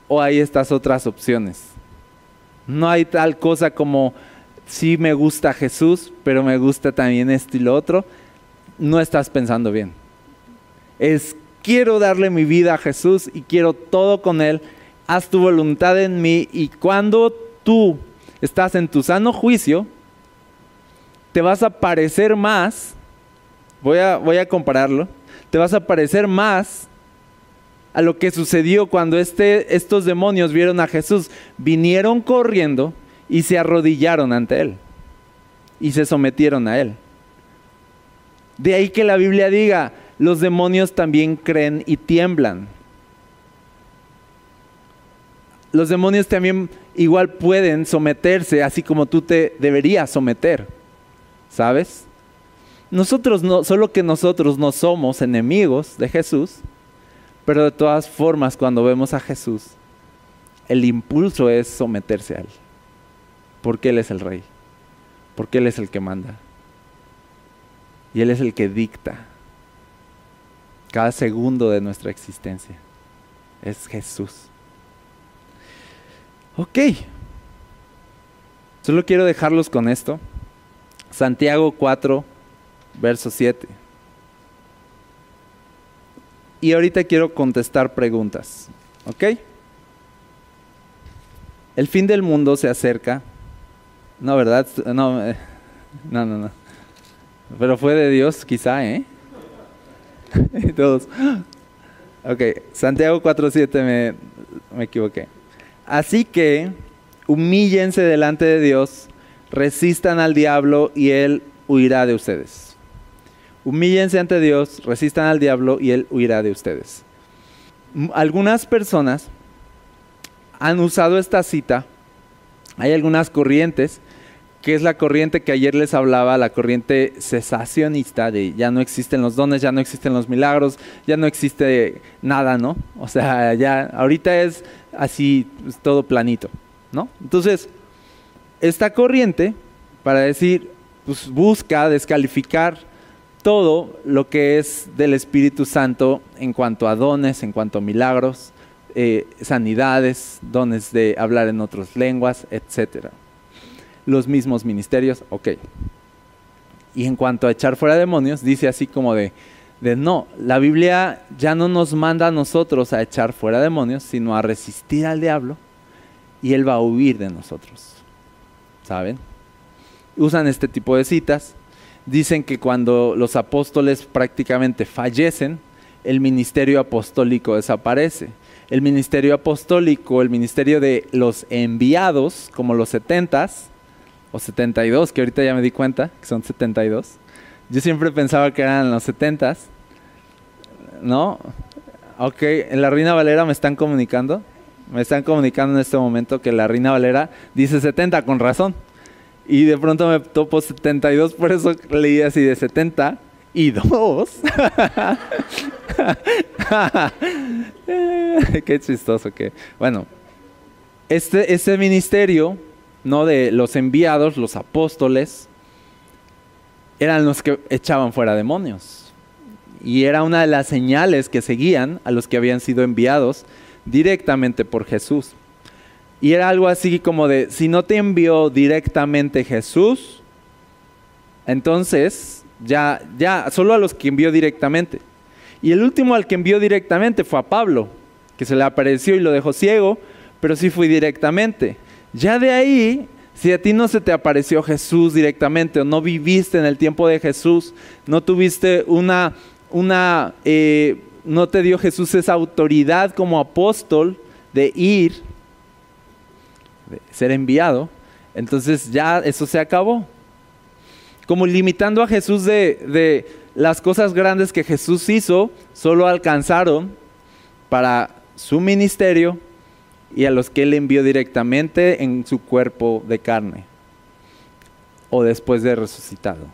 o hay estas otras opciones. No hay tal cosa como sí me gusta Jesús, pero me gusta también esto y lo otro, no estás pensando bien. Es quiero darle mi vida a Jesús y quiero todo con Él. Haz tu voluntad en mí y cuando tú estás en tu sano juicio, te vas a parecer más, voy a, voy a compararlo, te vas a parecer más a lo que sucedió cuando este, estos demonios vieron a Jesús. Vinieron corriendo y se arrodillaron ante Él y se sometieron a Él. De ahí que la Biblia diga, los demonios también creen y tiemblan. Los demonios también igual pueden someterse, así como tú te deberías someter. ¿Sabes? Nosotros no, solo que nosotros no somos enemigos de Jesús, pero de todas formas cuando vemos a Jesús, el impulso es someterse a Él, porque Él es el rey, porque Él es el que manda, y Él es el que dicta cada segundo de nuestra existencia. Es Jesús. Ok. Solo quiero dejarlos con esto. Santiago 4, verso 7. Y ahorita quiero contestar preguntas. ¿Ok? El fin del mundo se acerca. No, ¿verdad? No, eh, no, no, no. Pero fue de Dios, quizá, ¿eh? todos. Ok, Santiago 4.7 me, me equivoqué. Así que humíllense delante de Dios, resistan al diablo y él huirá de ustedes. Humíllense ante Dios, resistan al diablo y él huirá de ustedes. Algunas personas han usado esta cita, hay algunas corrientes que es la corriente que ayer les hablaba, la corriente cesacionista de ya no existen los dones, ya no existen los milagros, ya no existe nada, ¿no? O sea, ya ahorita es así pues, todo planito, ¿no? Entonces, esta corriente, para decir, pues busca descalificar todo lo que es del Espíritu Santo en cuanto a dones, en cuanto a milagros, eh, sanidades, dones de hablar en otras lenguas, etcétera los mismos ministerios, ok. Y en cuanto a echar fuera demonios, dice así como de, de no, la Biblia ya no nos manda a nosotros a echar fuera demonios, sino a resistir al diablo y él va a huir de nosotros. ¿Saben? Usan este tipo de citas. Dicen que cuando los apóstoles prácticamente fallecen, el ministerio apostólico desaparece. El ministerio apostólico, el ministerio de los enviados, como los setentas, o 72, que ahorita ya me di cuenta que son 72. Yo siempre pensaba que eran los 70s. ¿No? Ok, en la Reina Valera me están comunicando. Me están comunicando en este momento que la Reina Valera dice 70 con razón. Y de pronto me topo 72, por eso leí así de 70 y 2. Qué chistoso que. Bueno, este, este ministerio no de los enviados, los apóstoles, eran los que echaban fuera demonios. Y era una de las señales que seguían a los que habían sido enviados directamente por Jesús. Y era algo así como de, si no te envió directamente Jesús, entonces ya, ya, solo a los que envió directamente. Y el último al que envió directamente fue a Pablo, que se le apareció y lo dejó ciego, pero sí fue directamente. Ya de ahí, si a ti no se te apareció Jesús directamente o no viviste en el tiempo de Jesús, no tuviste una, una eh, no te dio Jesús esa autoridad como apóstol de ir, ser enviado, entonces ya eso se acabó. Como limitando a Jesús de, de las cosas grandes que Jesús hizo, solo alcanzaron para su ministerio y a los que él envió directamente en su cuerpo de carne o después de resucitado.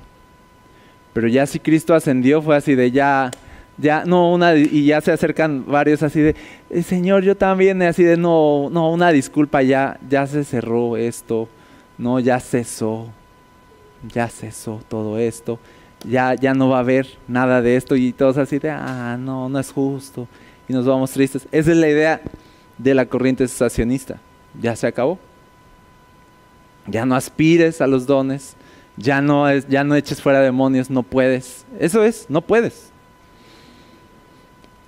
Pero ya si Cristo ascendió fue así de ya, ya, no, una, y ya se acercan varios así de, eh, Señor, yo también, así de, no, no, una disculpa, ya, ya se cerró esto, no, ya cesó, ya cesó todo esto, ya, ya no va a haber nada de esto, y todos así de, ah, no, no es justo, y nos vamos tristes. Esa es la idea de la corriente cesacionista. Ya se acabó. Ya no aspires a los dones, ya no, es, ya no eches fuera demonios, no puedes. Eso es, no puedes.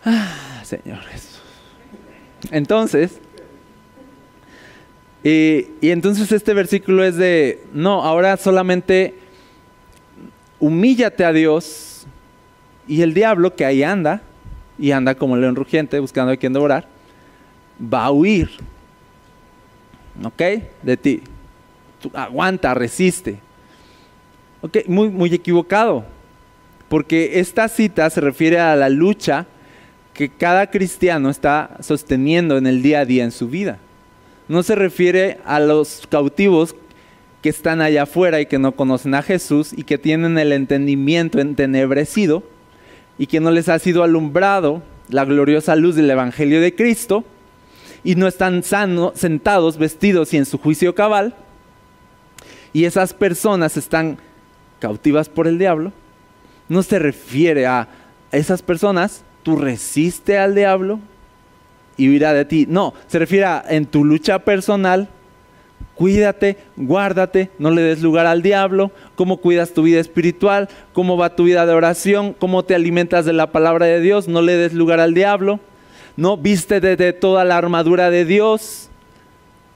Ah, Señor Jesús. Entonces, y, entonces este versículo es de, no, ahora solamente humíllate a Dios y el diablo que ahí anda, y anda como león rugiente buscando a quien devorar, va a huir. ¿Ok? De ti. Aguanta, resiste. Ok, muy, muy equivocado. Porque esta cita se refiere a la lucha que cada cristiano está sosteniendo en el día a día en su vida. No se refiere a los cautivos que están allá afuera y que no conocen a Jesús y que tienen el entendimiento entenebrecido y que no les ha sido alumbrado la gloriosa luz del Evangelio de Cristo y no están sanos, sentados, vestidos y en su juicio cabal, y esas personas están cautivas por el diablo, no se refiere a esas personas, tú resiste al diablo y huirá de ti. No, se refiere a en tu lucha personal, Cuídate, guárdate, no le des lugar al diablo, cómo cuidas tu vida espiritual, cómo va tu vida de oración, cómo te alimentas de la palabra de Dios, no le des lugar al diablo. No, viste de, toda la armadura de Dios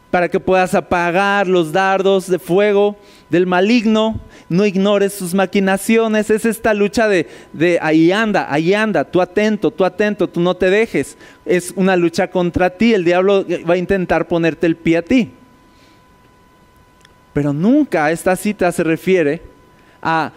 para que puedas apagar los dardos de fuego del maligno. No ignores sus maquinaciones. Es esta lucha de, de ahí anda, ahí anda, tú atento, tú atento, tú no te dejes. Es una lucha contra ti. El diablo va a intentar ponerte el pie a ti. Pero nunca esta cita se refiere a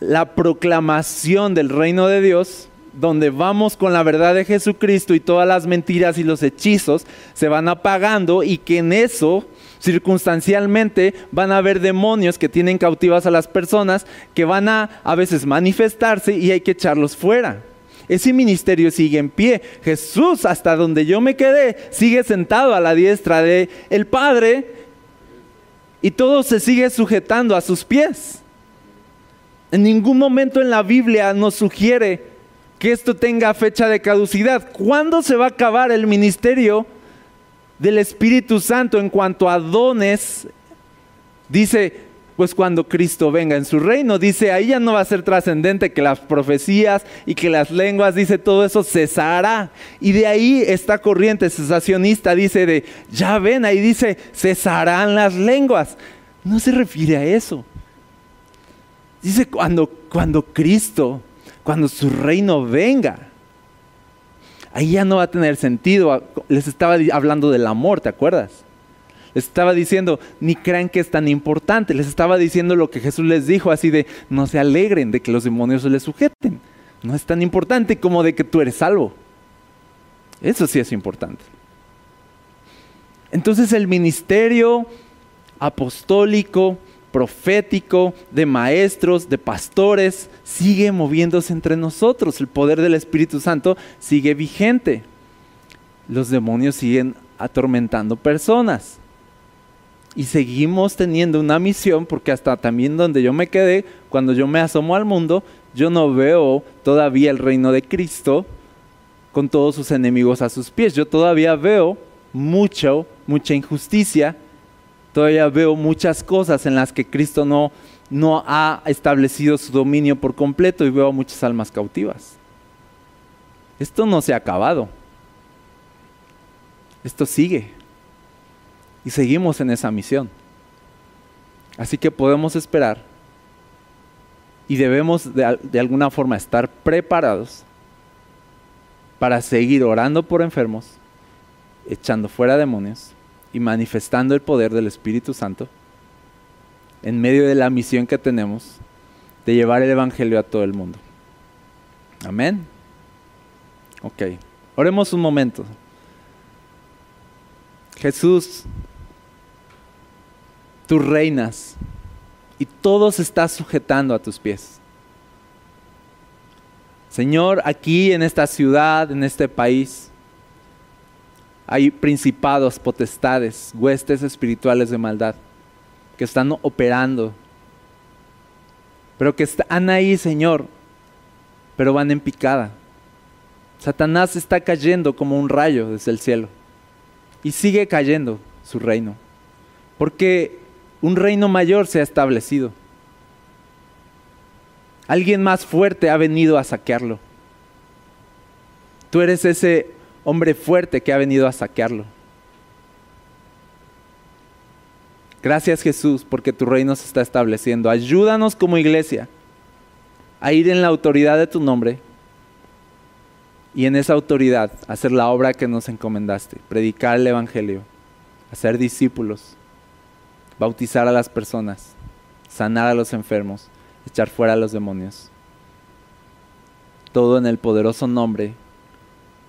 la proclamación del reino de Dios, donde vamos con la verdad de Jesucristo y todas las mentiras y los hechizos se van apagando y que en eso circunstancialmente van a haber demonios que tienen cautivas a las personas que van a a veces manifestarse y hay que echarlos fuera. Ese ministerio sigue en pie. Jesús, hasta donde yo me quedé, sigue sentado a la diestra de el Padre y todo se sigue sujetando a sus pies. En ningún momento en la Biblia nos sugiere que esto tenga fecha de caducidad. ¿Cuándo se va a acabar el ministerio del Espíritu Santo en cuanto a dones? Dice, pues cuando Cristo venga en su reino, dice, ahí ya no va a ser trascendente que las profecías y que las lenguas, dice, todo eso cesará. Y de ahí esta corriente cesacionista dice de, ya ven, ahí dice, cesarán las lenguas. No se refiere a eso. Dice cuando, cuando Cristo, cuando su reino venga, ahí ya no va a tener sentido. Les estaba hablando del amor, ¿te acuerdas? Les estaba diciendo, ni crean que es tan importante. Les estaba diciendo lo que Jesús les dijo, así de, no se alegren de que los demonios se les sujeten. No es tan importante como de que tú eres salvo. Eso sí es importante. Entonces el ministerio apostólico, profético, de maestros, de pastores, sigue moviéndose entre nosotros. El poder del Espíritu Santo sigue vigente. Los demonios siguen atormentando personas y seguimos teniendo una misión, porque hasta también donde yo me quedé, cuando yo me asomo al mundo, yo no veo todavía el reino de Cristo con todos sus enemigos a sus pies. Yo todavía veo mucho, mucha injusticia, todavía veo muchas cosas en las que Cristo no, no ha establecido su dominio por completo y veo muchas almas cautivas. Esto no se ha acabado. Esto sigue y seguimos en esa misión. Así que podemos esperar y debemos de, de, alguna forma estar preparados para seguir orando por enfermos, echando fuera demonios y manifestando el poder del Espíritu Santo en medio de la misión que tenemos de llevar el Evangelio a todo el mundo. Amén. Ok, oremos un momento. Jesús, tú reinas y todo se está sujetando a tus pies. Señor, aquí en esta ciudad, en este país, hay principados, potestades, huestes espirituales de maldad que están operando, pero que están ahí, Señor, pero van en picada. Satanás está cayendo como un rayo desde el cielo y sigue cayendo su reino, porque un reino mayor se ha establecido. Alguien más fuerte ha venido a saquearlo. Tú eres ese hombre fuerte que ha venido a saquearlo. Gracias Jesús porque tu reino se está estableciendo. Ayúdanos como iglesia a ir en la autoridad de tu nombre y en esa autoridad hacer la obra que nos encomendaste, predicar el Evangelio, hacer discípulos, bautizar a las personas, sanar a los enfermos, echar fuera a los demonios. Todo en el poderoso nombre